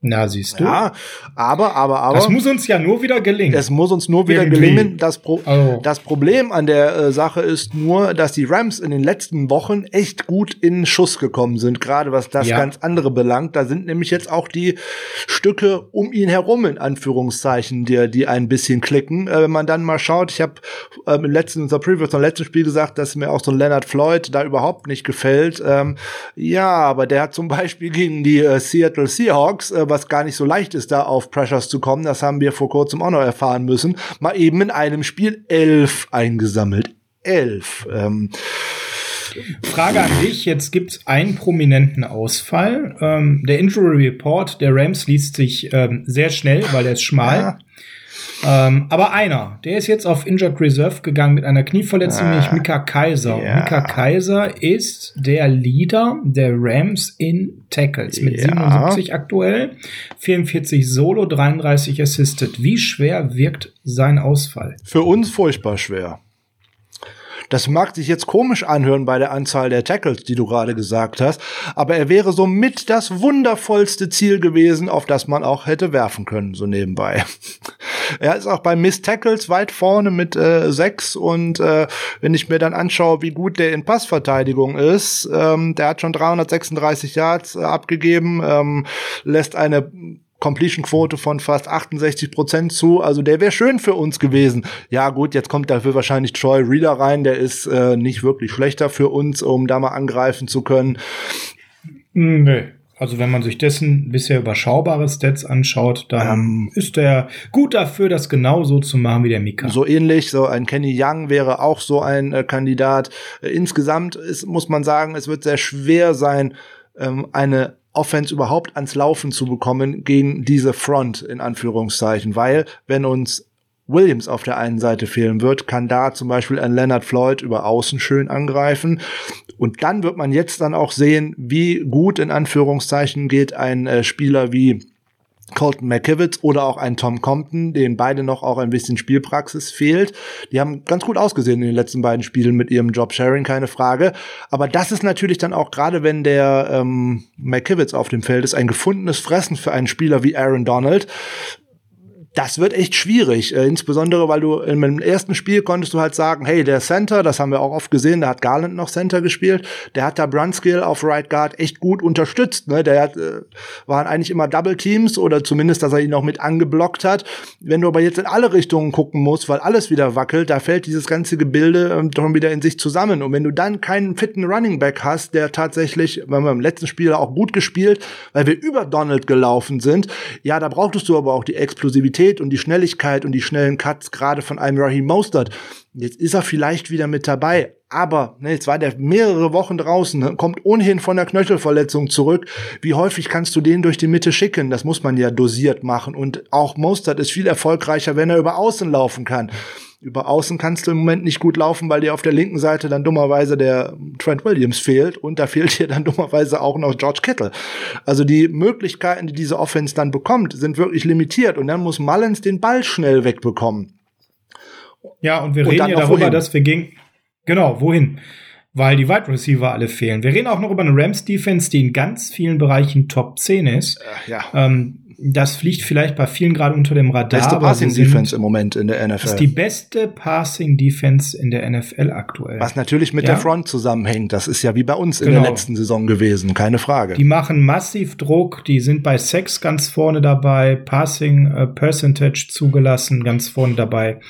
Na, siehst du. Ja, aber, aber, aber. Das muss uns ja nur wieder gelingen. Es muss uns nur wieder Irgendwie. gelingen. Das, Pro oh. das Problem an der äh, Sache ist nur, dass die Rams in den letzten Wochen echt gut in Schuss gekommen sind, gerade was das ja. ganz andere belangt. Da sind nämlich jetzt auch die Stücke um ihn herum, in Anführungszeichen, die, die ein bisschen klicken. Äh, wenn man dann mal schaut, ich habe äh, im letzten, unser Preview zum letzten Spiel gesagt, dass mir auch so ein Leonard Floyd da überhaupt nicht gefällt. Ähm, ja, aber der hat zum Beispiel gegen die äh, Seattle Seahawks was gar nicht so leicht ist, da auf Pressures zu kommen. Das haben wir vor kurzem auch noch erfahren müssen. Mal eben in einem Spiel elf eingesammelt. Elf. Ähm, Frage an dich, jetzt gibt es einen prominenten Ausfall. Ähm, der Injury Report der Rams liest sich ähm, sehr schnell, weil er ist schmal. Ja. Ähm, aber einer, der ist jetzt auf Injured Reserve gegangen mit einer Knieverletzung, ah, nämlich Mika Kaiser. Ja. Mika Kaiser ist der Leader der Rams in Tackles mit ja. 77 aktuell, 44 Solo, 33 Assisted. Wie schwer wirkt sein Ausfall? Für uns furchtbar schwer. Das mag sich jetzt komisch anhören bei der Anzahl der Tackles, die du gerade gesagt hast, aber er wäre somit das wundervollste Ziel gewesen, auf das man auch hätte werfen können, so nebenbei. er ist auch bei Miss Tackles weit vorne mit äh, sechs und äh, wenn ich mir dann anschaue, wie gut der in Passverteidigung ist, ähm, der hat schon 336 Yards äh, abgegeben, ähm, lässt eine Completion-Quote von fast 68 Prozent zu. Also der wäre schön für uns gewesen. Ja gut, jetzt kommt dafür wahrscheinlich Troy Reader rein. Der ist äh, nicht wirklich schlechter für uns, um da mal angreifen zu können. Nee. Also wenn man sich dessen bisher überschaubare Stats anschaut, dann ähm, ist er gut dafür, das genauso zu machen wie der Mika. So ähnlich, so ein Kenny Young wäre auch so ein äh, Kandidat. Äh, insgesamt ist, muss man sagen, es wird sehr schwer sein, ähm, eine Offense überhaupt ans Laufen zu bekommen gegen diese Front in Anführungszeichen, weil wenn uns Williams auf der einen Seite fehlen wird, kann da zum Beispiel ein Leonard Floyd über Außen schön angreifen. Und dann wird man jetzt dann auch sehen, wie gut in Anführungszeichen geht ein äh, Spieler wie Colton McKivitz oder auch ein Tom Compton, denen beide noch auch ein bisschen Spielpraxis fehlt. Die haben ganz gut ausgesehen in den letzten beiden Spielen mit ihrem Job-Sharing, keine Frage. Aber das ist natürlich dann auch gerade, wenn der ähm, McKivitz auf dem Feld ist, ein gefundenes Fressen für einen Spieler wie Aaron Donald das wird echt schwierig. Äh, insbesondere, weil du im ersten Spiel konntest du halt sagen, hey, der Center, das haben wir auch oft gesehen, da hat Garland noch Center gespielt, der hat da Brunskill auf Right Guard echt gut unterstützt. Ne? Der hat, äh, waren eigentlich immer Double Teams oder zumindest, dass er ihn noch mit angeblockt hat. Wenn du aber jetzt in alle Richtungen gucken musst, weil alles wieder wackelt, da fällt dieses ganze Gebilde ähm, doch wieder in sich zusammen. Und wenn du dann keinen fitten Running Back hast, der tatsächlich, wenn wir im letzten Spiel auch gut gespielt, weil wir über Donald gelaufen sind, ja, da brauchtest du aber auch die Explosivität Qualität und die Schnelligkeit und die schnellen Cuts gerade von einem Raheem Mostert. Jetzt ist er vielleicht wieder mit dabei, aber ne, jetzt war der mehrere Wochen draußen, ne, kommt ohnehin von der Knöchelverletzung zurück. Wie häufig kannst du den durch die Mitte schicken? Das muss man ja dosiert machen. Und auch Mostert ist viel erfolgreicher, wenn er über Außen laufen kann. Über Außen kannst du im Moment nicht gut laufen, weil dir auf der linken Seite dann dummerweise der Trent Williams fehlt und da fehlt dir dann dummerweise auch noch George Kittle. Also die Möglichkeiten, die diese Offense dann bekommt, sind wirklich limitiert und dann muss Mullins den Ball schnell wegbekommen. Ja, und wir und reden ja darüber, wohin? dass wir gegen genau, wohin? Weil die Wide Receiver alle fehlen. Wir reden auch noch über eine Rams Defense, die in ganz vielen Bereichen Top 10 ist. Äh, ja. Ähm, das fliegt vielleicht bei vielen gerade unter dem Radar. Beste Passing Defense im Moment in der NFL. Ist die beste Passing Defense in der NFL aktuell. Was natürlich mit ja? der Front zusammenhängt. Das ist ja wie bei uns genau. in der genau. letzten Saison gewesen, keine Frage. Die machen massiv Druck. Die sind bei Sex ganz vorne dabei. Passing äh, Percentage zugelassen ganz vorne dabei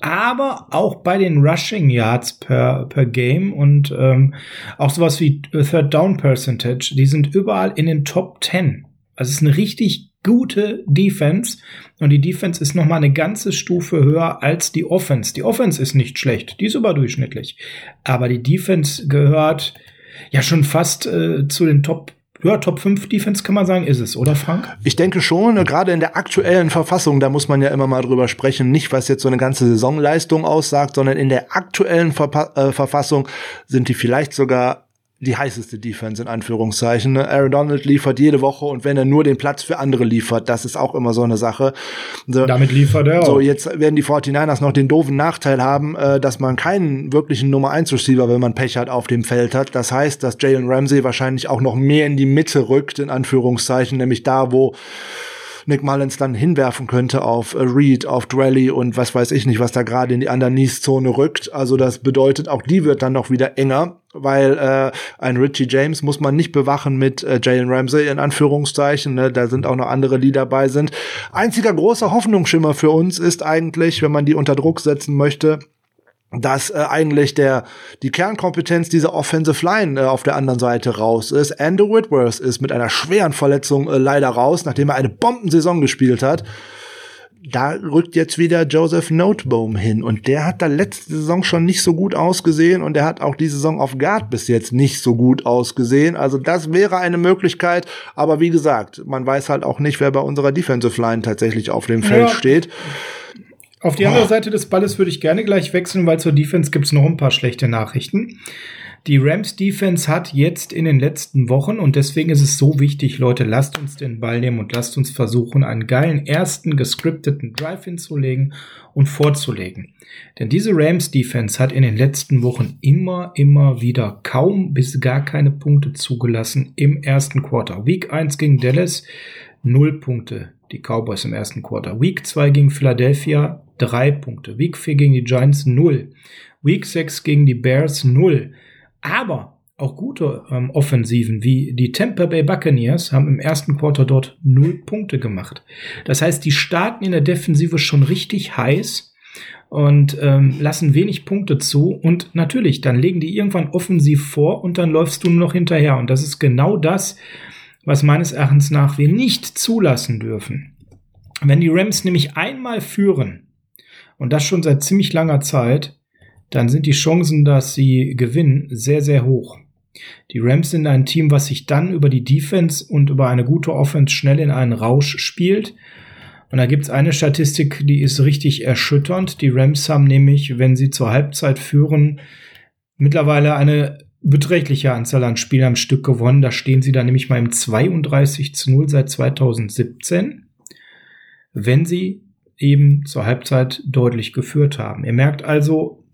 aber auch bei den Rushing Yards per, per Game und ähm, auch sowas wie Third Down Percentage, die sind überall in den Top 10. Also es ist eine richtig gute Defense und die Defense ist noch mal eine ganze Stufe höher als die Offense. Die Offense ist nicht schlecht, die ist überdurchschnittlich, aber die Defense gehört ja schon fast äh, zu den Top ja, Top 5 Defense kann man sagen, ist es, oder Frank? Ich denke schon, ne, gerade in der aktuellen Verfassung, da muss man ja immer mal drüber sprechen, nicht was jetzt so eine ganze Saisonleistung aussagt, sondern in der aktuellen Verpa äh, Verfassung sind die vielleicht sogar die heißeste Defense in Anführungszeichen. Ne? Aaron Donald liefert jede Woche und wenn er nur den Platz für andere liefert, das ist auch immer so eine Sache. So, Damit liefert er auch. So, jetzt werden die 49ers noch den doofen Nachteil haben, äh, dass man keinen wirklichen Nummer 1 Receiver, wenn man Pech hat, auf dem Feld hat. Das heißt, dass Jalen Ramsey wahrscheinlich auch noch mehr in die Mitte rückt, in Anführungszeichen, nämlich da, wo Nick Mullins dann hinwerfen könnte auf äh, Reed, auf Dwelly und was weiß ich nicht, was da gerade in die Underneath-Zone rückt. Also das bedeutet, auch die wird dann noch wieder enger, weil äh, ein Richie James muss man nicht bewachen mit äh, Jalen Ramsey in Anführungszeichen. Ne? Da sind auch noch andere, die dabei sind. Einziger großer Hoffnungsschimmer für uns ist eigentlich, wenn man die unter Druck setzen möchte, dass äh, eigentlich der die Kernkompetenz dieser Offensive Line äh, auf der anderen Seite raus ist. Andrew Whitworth ist mit einer schweren Verletzung äh, leider raus, nachdem er eine Bombensaison gespielt hat. Da rückt jetzt wieder Joseph Noteboom hin und der hat da letzte Saison schon nicht so gut ausgesehen und der hat auch die Saison auf Guard bis jetzt nicht so gut ausgesehen. Also das wäre eine Möglichkeit, aber wie gesagt, man weiß halt auch nicht, wer bei unserer Defensive Line tatsächlich auf dem Feld ja. steht. Auf die andere Seite des Balles würde ich gerne gleich wechseln, weil zur Defense gibt es noch ein paar schlechte Nachrichten. Die Rams Defense hat jetzt in den letzten Wochen und deswegen ist es so wichtig, Leute, lasst uns den Ball nehmen und lasst uns versuchen, einen geilen ersten gescripteten Drive hinzulegen und vorzulegen. Denn diese Rams Defense hat in den letzten Wochen immer, immer wieder kaum bis gar keine Punkte zugelassen im ersten Quarter. Week 1 gegen Dallas, null Punkte die Cowboys im ersten Quarter. Week 2 gegen Philadelphia 3 Punkte. Week 4 gegen die Giants 0. Week 6 gegen die Bears 0. Aber auch gute ähm, Offensiven wie die Tampa Bay Buccaneers haben im ersten Quarter dort null Punkte gemacht. Das heißt, die starten in der Defensive schon richtig heiß und ähm, lassen wenig Punkte zu. Und natürlich, dann legen die irgendwann offensiv vor und dann läufst du nur noch hinterher. Und das ist genau das, was meines Erachtens nach wir nicht zulassen dürfen. Wenn die Rams nämlich einmal führen, und das schon seit ziemlich langer Zeit, dann sind die Chancen, dass sie gewinnen, sehr, sehr hoch. Die Rams sind ein Team, was sich dann über die Defense und über eine gute Offense schnell in einen Rausch spielt. Und da gibt's eine Statistik, die ist richtig erschütternd. Die Rams haben nämlich, wenn sie zur Halbzeit führen, mittlerweile eine beträchtliche Anzahl an Spielen am Stück gewonnen. Da stehen sie dann nämlich mal im 32 zu 0 seit 2017, wenn sie eben zur Halbzeit deutlich geführt haben. Ihr merkt also,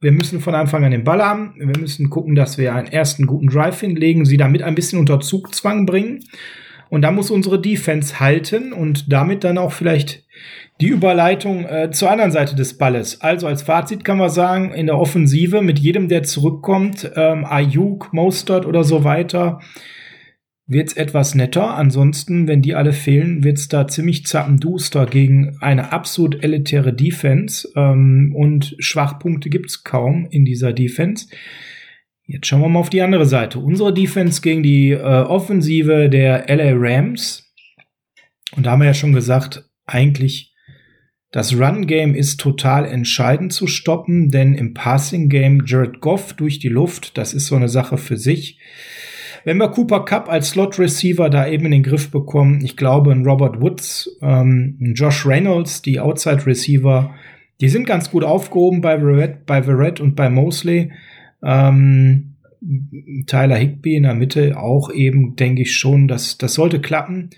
wir müssen von Anfang an den Ball haben. Wir müssen gucken, dass wir einen ersten guten Drive hinlegen, sie damit ein bisschen unter Zugzwang bringen. Und da muss unsere Defense halten und damit dann auch vielleicht die Überleitung äh, zur anderen Seite des Balles. Also als Fazit kann man sagen, in der Offensive mit jedem, der zurückkommt, ähm, Ayuk, Mostert oder so weiter, wird's etwas netter. Ansonsten, wenn die alle fehlen, wird's da ziemlich zappenduster gegen eine absolut elitäre Defense. Ähm, und Schwachpunkte gibt's kaum in dieser Defense. Jetzt schauen wir mal auf die andere Seite. Unsere Defense gegen die äh, Offensive der LA Rams. Und da haben wir ja schon gesagt, eigentlich das Run-Game ist total entscheidend zu stoppen, denn im Passing-Game Jared Goff durch die Luft, das ist so eine Sache für sich. Wenn wir Cooper Cup als Slot Receiver da eben in den Griff bekommen, ich glaube, ein Robert Woods, ähm, ein Josh Reynolds, die Outside Receiver, die sind ganz gut aufgehoben bei Verrett, bei Verrett und bei Mosley. Ähm, Tyler Higby in der Mitte auch eben, denke ich schon, dass das sollte klappen.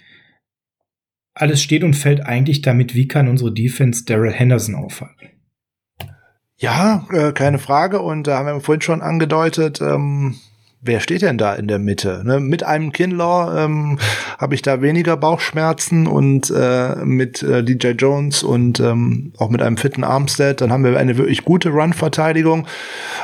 Alles steht und fällt eigentlich damit, wie kann unsere Defense Daryl Henderson aufhalten. Ja, äh, keine Frage. Und da haben wir vorhin schon angedeutet, ähm, wer steht denn da in der Mitte? Ne? Mit einem Kinlaw ähm, habe ich da weniger Bauchschmerzen und äh, mit äh, DJ Jones und ähm, auch mit einem fitten Armstead, dann haben wir eine wirklich gute Run-Verteidigung.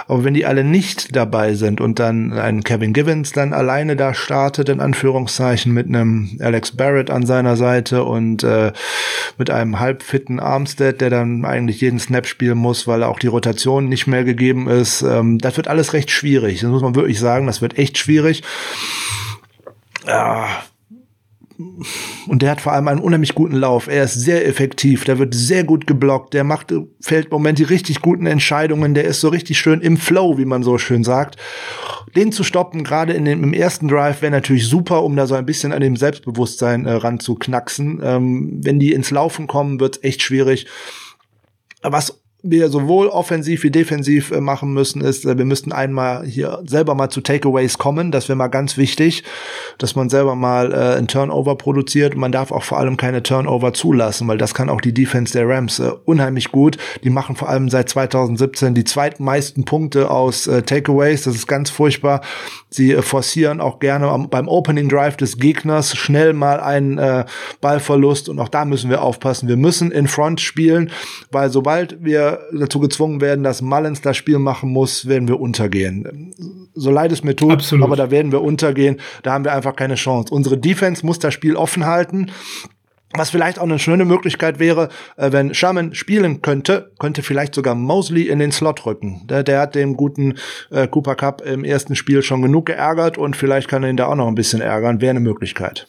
Aber wenn die alle nicht dabei sind und dann ein Kevin Givens dann alleine da startet, in Anführungszeichen, mit einem Alex Barrett an seiner Seite und äh, mit einem halbfitten Armstead, der dann eigentlich jeden Snap spielen muss, weil auch die Rotation nicht mehr gegeben ist, ähm, das wird alles recht schwierig. Das muss man wirklich sagen das wird echt schwierig. Ja. Und der hat vor allem einen unheimlich guten Lauf. Er ist sehr effektiv, der wird sehr gut geblockt, der macht, fällt im Moment die richtig guten Entscheidungen, der ist so richtig schön im Flow, wie man so schön sagt. Den zu stoppen, gerade in dem, im ersten Drive, wäre natürlich super, um da so ein bisschen an dem Selbstbewusstsein äh, ranzuknacksen. Ähm, wenn die ins Laufen kommen, wird echt schwierig. Was wir sowohl offensiv wie defensiv äh, machen müssen, ist, äh, wir müssten einmal hier selber mal zu Takeaways kommen. Das wäre mal ganz wichtig, dass man selber mal äh, ein Turnover produziert. man darf auch vor allem keine Turnover zulassen, weil das kann auch die Defense der Rams äh, unheimlich gut. Die machen vor allem seit 2017 die zweitmeisten Punkte aus äh, Takeaways. Das ist ganz furchtbar. Sie äh, forcieren auch gerne am, beim Opening Drive des Gegners schnell mal einen äh, Ballverlust. Und auch da müssen wir aufpassen. Wir müssen in Front spielen, weil sobald wir dazu gezwungen werden, dass Mullins das Spiel machen muss, werden wir untergehen. So leid es mir tut, Absolut. aber da werden wir untergehen. Da haben wir einfach keine Chance. Unsere Defense muss das Spiel offen halten. Was vielleicht auch eine schöne Möglichkeit wäre, äh, wenn Sherman spielen könnte, könnte vielleicht sogar Mosley in den Slot rücken. Der, der hat dem guten äh, Cooper Cup im ersten Spiel schon genug geärgert und vielleicht kann er ihn da auch noch ein bisschen ärgern. Wäre eine Möglichkeit.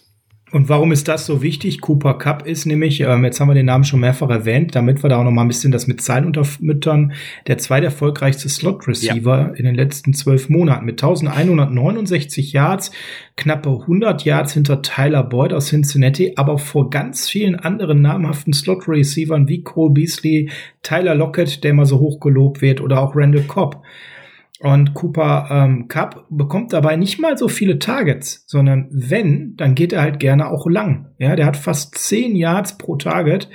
Und warum ist das so wichtig? Cooper Cup ist nämlich, ähm, jetzt haben wir den Namen schon mehrfach erwähnt, damit wir da auch noch mal ein bisschen das mit Zahlen untermüttern, der zweiterfolgreichste Slot Receiver ja. in den letzten zwölf Monaten mit 1169 Yards, knappe 100 Yards hinter Tyler Boyd aus Cincinnati, aber vor ganz vielen anderen namhaften Slot Receivern wie Cole Beasley, Tyler Lockett, der immer so hoch gelobt wird, oder auch Randall Cobb. Und Cooper ähm, Cup bekommt dabei nicht mal so viele Targets, sondern wenn, dann geht er halt gerne auch lang. Ja, der hat fast 10 Yards pro Target.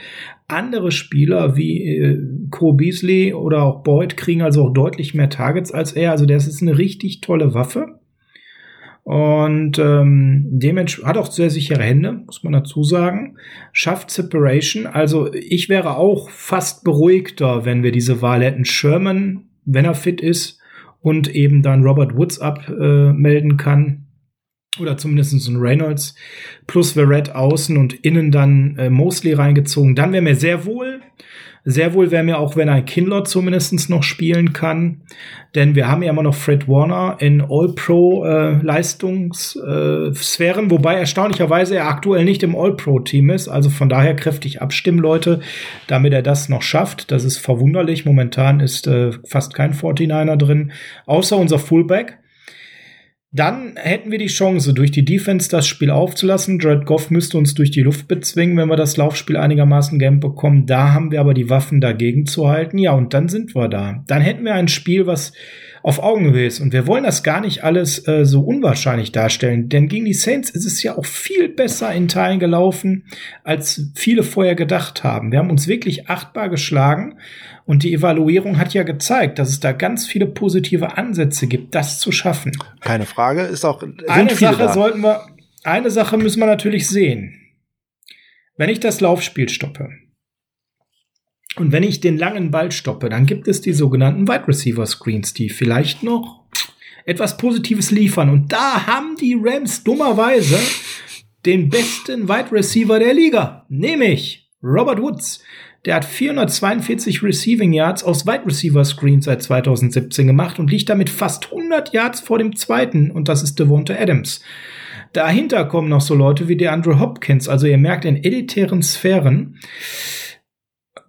Andere Spieler wie äh, Cole Beasley oder auch Boyd kriegen also auch deutlich mehr Targets als er. Also das ist eine richtig tolle Waffe. Und ähm, dementsprechend hat auch sehr sichere Hände, muss man dazu sagen. Schafft Separation. Also ich wäre auch fast beruhigter, wenn wir diese Wahl hätten. Sherman, wenn er fit ist, und eben dann Robert Woods abmelden äh, kann. Oder zumindest ein Reynolds plus Verrett außen und innen dann äh, Mosley reingezogen. Dann wäre mir sehr wohl sehr wohl wäre mir auch, wenn ein Kinlaw zumindest noch spielen kann. Denn wir haben ja immer noch Fred Warner in All-Pro-Leistungssphären, äh, wobei erstaunlicherweise er aktuell nicht im All-Pro-Team ist. Also von daher kräftig abstimmen, Leute, damit er das noch schafft. Das ist verwunderlich. Momentan ist äh, fast kein 49er drin, außer unser Fullback. Dann hätten wir die Chance, durch die Defense das Spiel aufzulassen. Jared Goff müsste uns durch die Luft bezwingen, wenn wir das Laufspiel einigermaßen gern bekommen. Da haben wir aber die Waffen dagegen zu halten. Ja, und dann sind wir da. Dann hätten wir ein Spiel, was auf Augenhöhe ist. Und wir wollen das gar nicht alles äh, so unwahrscheinlich darstellen, denn gegen die Saints ist es ja auch viel besser in Teilen gelaufen, als viele vorher gedacht haben. Wir haben uns wirklich achtbar geschlagen und die Evaluierung hat ja gezeigt, dass es da ganz viele positive Ansätze gibt, das zu schaffen. Keine Frage, ist auch eine Sache da. sollten wir, eine Sache müssen wir natürlich sehen. Wenn ich das Laufspiel stoppe, und wenn ich den langen Ball stoppe, dann gibt es die sogenannten Wide Receiver Screens, die vielleicht noch etwas Positives liefern. Und da haben die Rams dummerweise den besten Wide Receiver der Liga, nämlich Robert Woods. Der hat 442 Receiving Yards aus Wide Receiver Screens seit 2017 gemacht und liegt damit fast 100 Yards vor dem zweiten und das ist Devonta Adams. Dahinter kommen noch so Leute wie der Andrew Hopkins, also ihr merkt in elitären Sphären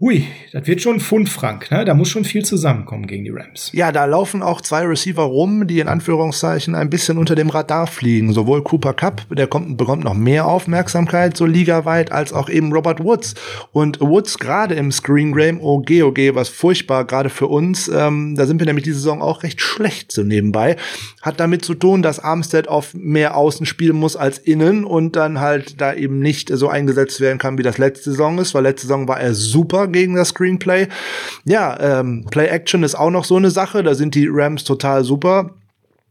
Ui, das wird schon ein Pfund Frank, ne? Da muss schon viel zusammenkommen gegen die Rams. Ja, da laufen auch zwei Receiver rum, die in Anführungszeichen ein bisschen unter dem Radar fliegen. Sowohl Cooper Cup, der kommt, bekommt noch mehr Aufmerksamkeit, so ligaweit, als auch eben Robert Woods. Und Woods gerade im Screen Game, oh okay, okay, was furchtbar, gerade für uns, ähm, da sind wir nämlich diese Saison auch recht schlecht so nebenbei. Hat damit zu tun, dass Armstead auf mehr Außen spielen muss als innen und dann halt da eben nicht so eingesetzt werden kann, wie das letzte Saison ist, weil letzte Saison war er super gegen das Screenplay. Ja, ähm, Play Action ist auch noch so eine Sache. Da sind die Rams total super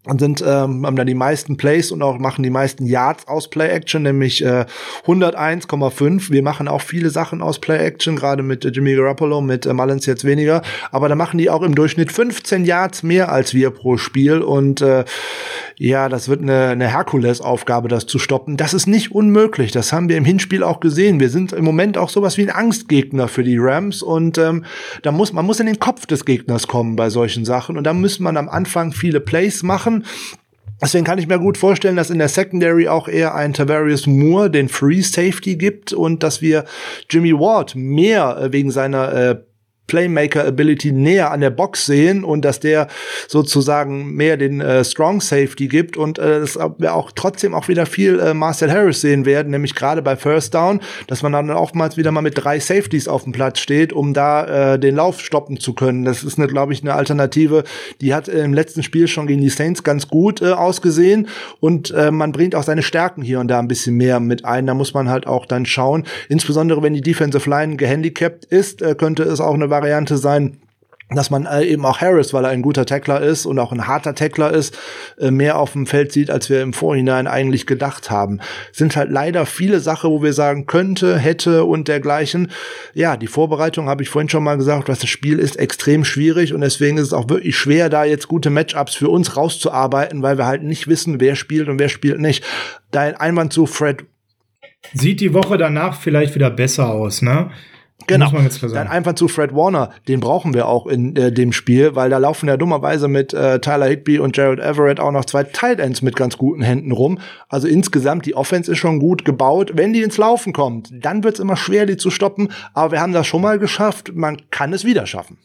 und sind ähm, haben dann die meisten Plays und auch machen die meisten Yards aus Play Action, nämlich äh, 101,5. Wir machen auch viele Sachen aus Play Action, gerade mit äh, Jimmy Garoppolo, mit äh, Mullins jetzt weniger, aber da machen die auch im Durchschnitt 15 Yards mehr als wir pro Spiel und äh, ja, das wird eine, eine Herkules-Aufgabe, das zu stoppen. Das ist nicht unmöglich. Das haben wir im Hinspiel auch gesehen. Wir sind im Moment auch sowas wie ein Angstgegner für die Rams und ähm, da muss man muss in den Kopf des Gegners kommen bei solchen Sachen und da muss man am Anfang viele Plays machen Deswegen kann ich mir gut vorstellen, dass in der Secondary auch eher ein Tavarius Moore den Free Safety gibt und dass wir Jimmy Ward mehr äh, wegen seiner äh, Playmaker-Ability näher an der Box sehen und dass der sozusagen mehr den äh, Strong Safety gibt und äh, dass wir auch trotzdem auch wieder viel äh, Marcel Harris sehen werden, nämlich gerade bei First Down, dass man dann oftmals wieder mal mit drei Safeties auf dem Platz steht, um da äh, den Lauf stoppen zu können. Das ist, glaube ich, eine Alternative, die hat im letzten Spiel schon gegen die Saints ganz gut äh, ausgesehen und äh, man bringt auch seine Stärken hier und da ein bisschen mehr mit ein. Da muss man halt auch dann schauen, insbesondere wenn die Defensive Line gehandicapt ist, äh, könnte es auch eine Variante sein, dass man äh, eben auch Harris, weil er ein guter Tackler ist und auch ein harter Tackler ist, äh, mehr auf dem Feld sieht, als wir im Vorhinein eigentlich gedacht haben. Sind halt leider viele Sachen, wo wir sagen könnte, hätte und dergleichen. Ja, die Vorbereitung habe ich vorhin schon mal gesagt, was das Spiel ist extrem schwierig und deswegen ist es auch wirklich schwer, da jetzt gute Matchups für uns rauszuarbeiten, weil wir halt nicht wissen, wer spielt und wer spielt nicht. Dein Einwand zu Fred sieht die Woche danach vielleicht wieder besser aus, ne? Genau. Dann einfach zu Fred Warner, den brauchen wir auch in äh, dem Spiel, weil da laufen ja dummerweise mit äh, Tyler Higby und Jared Everett auch noch zwei Tight Ends mit ganz guten Händen rum. Also insgesamt, die Offense ist schon gut gebaut. Wenn die ins Laufen kommt, dann wird's immer schwer, die zu stoppen. Aber wir haben das schon mal geschafft. Man kann es wieder schaffen.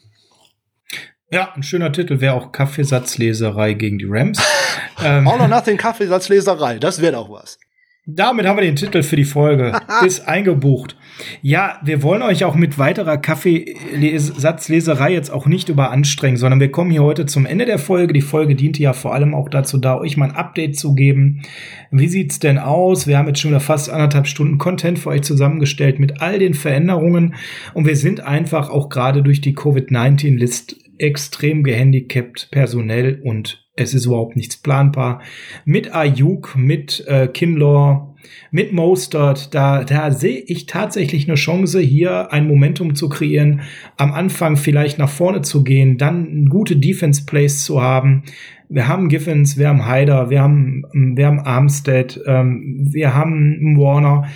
Ja, ein schöner Titel wäre auch Kaffeesatzleserei gegen die Rams. ähm, All or Nothing Kaffeesatzleserei, das wäre doch was. Damit haben wir den Titel für die Folge. Ist eingebucht. Ja, wir wollen euch auch mit weiterer Kaffeesatzleserei jetzt auch nicht überanstrengen, sondern wir kommen hier heute zum Ende der Folge. Die Folge diente ja vor allem auch dazu da, euch mal ein Update zu geben. Wie sieht's denn aus? Wir haben jetzt schon wieder fast anderthalb Stunden Content für euch zusammengestellt mit all den Veränderungen. Und wir sind einfach auch gerade durch die Covid-19-List extrem gehandicapt personell und es ist überhaupt nichts planbar. Mit Ayuk, mit äh, Kinlaw, mit Mostert, da, da sehe ich tatsächlich eine Chance, hier ein Momentum zu kreieren, am Anfang vielleicht nach vorne zu gehen, dann gute Defense-Plays zu haben. Wir haben Giffens, wir haben Hyder, wir haben, wir haben Armstead, ähm, wir haben Warner,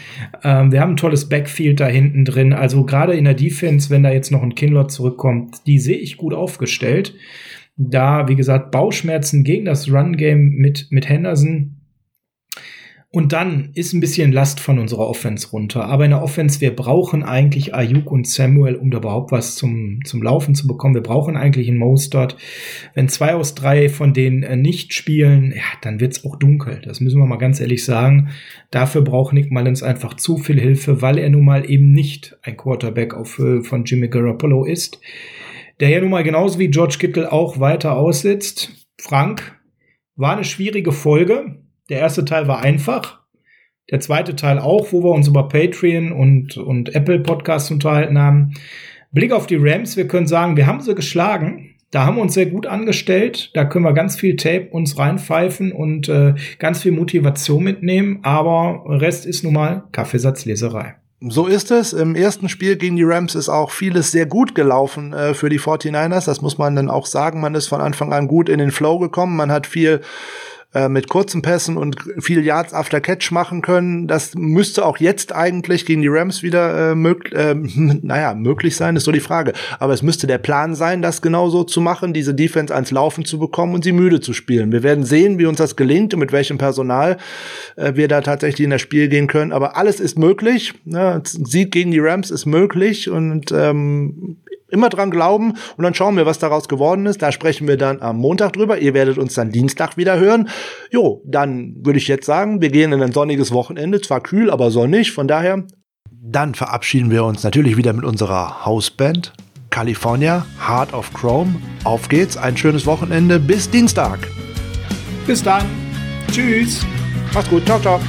ähm, wir haben ein tolles Backfield da hinten drin. Also gerade in der Defense, wenn da jetzt noch ein Kinlot zurückkommt, die sehe ich gut aufgestellt. Da, wie gesagt, Bauchschmerzen gegen das Run-Game mit, mit Henderson und dann ist ein bisschen Last von unserer Offense runter. Aber in der Offense, wir brauchen eigentlich Ayuk und Samuel, um da überhaupt was zum, zum Laufen zu bekommen. Wir brauchen eigentlich einen Mostert. Wenn zwei aus drei von denen äh, nicht spielen, ja, dann wird's auch dunkel. Das müssen wir mal ganz ehrlich sagen. Dafür braucht Nick Mullins einfach zu viel Hilfe, weil er nun mal eben nicht ein Quarterback auf, äh, von Jimmy Garoppolo ist. Der ja nun mal genauso wie George Kittle auch weiter aussitzt. Frank, war eine schwierige Folge der erste Teil war einfach. Der zweite Teil auch, wo wir uns über Patreon und, und Apple Podcasts unterhalten haben. Blick auf die Rams, wir können sagen, wir haben sie geschlagen. Da haben wir uns sehr gut angestellt. Da können wir ganz viel Tape uns reinpfeifen und äh, ganz viel Motivation mitnehmen. Aber Rest ist nun mal Kaffeesatzleserei. So ist es. Im ersten Spiel gegen die Rams ist auch vieles sehr gut gelaufen äh, für die 49ers. Das muss man dann auch sagen. Man ist von Anfang an gut in den Flow gekommen. Man hat viel äh, mit kurzen Pässen und viel Yards after Catch machen können. Das müsste auch jetzt eigentlich gegen die Rams wieder äh, mög äh, naja, möglich sein, ist so die Frage. Aber es müsste der Plan sein, das genau so zu machen, diese Defense ans Laufen zu bekommen und sie müde zu spielen. Wir werden sehen, wie uns das gelingt und mit welchem Personal äh, wir da tatsächlich in das Spiel gehen können. Aber alles ist möglich. Ne? Sieg gegen die Rams ist möglich und ähm, immer dran glauben und dann schauen wir, was daraus geworden ist. Da sprechen wir dann am Montag drüber. Ihr werdet uns dann Dienstag wieder hören. Jo, dann würde ich jetzt sagen, wir gehen in ein sonniges Wochenende. Zwar kühl, aber sonnig. Von daher. Dann verabschieden wir uns natürlich wieder mit unserer Hausband. California, Heart of Chrome. Auf geht's, ein schönes Wochenende. Bis Dienstag. Bis dann. Tschüss. Macht's gut. Ciao, ciao.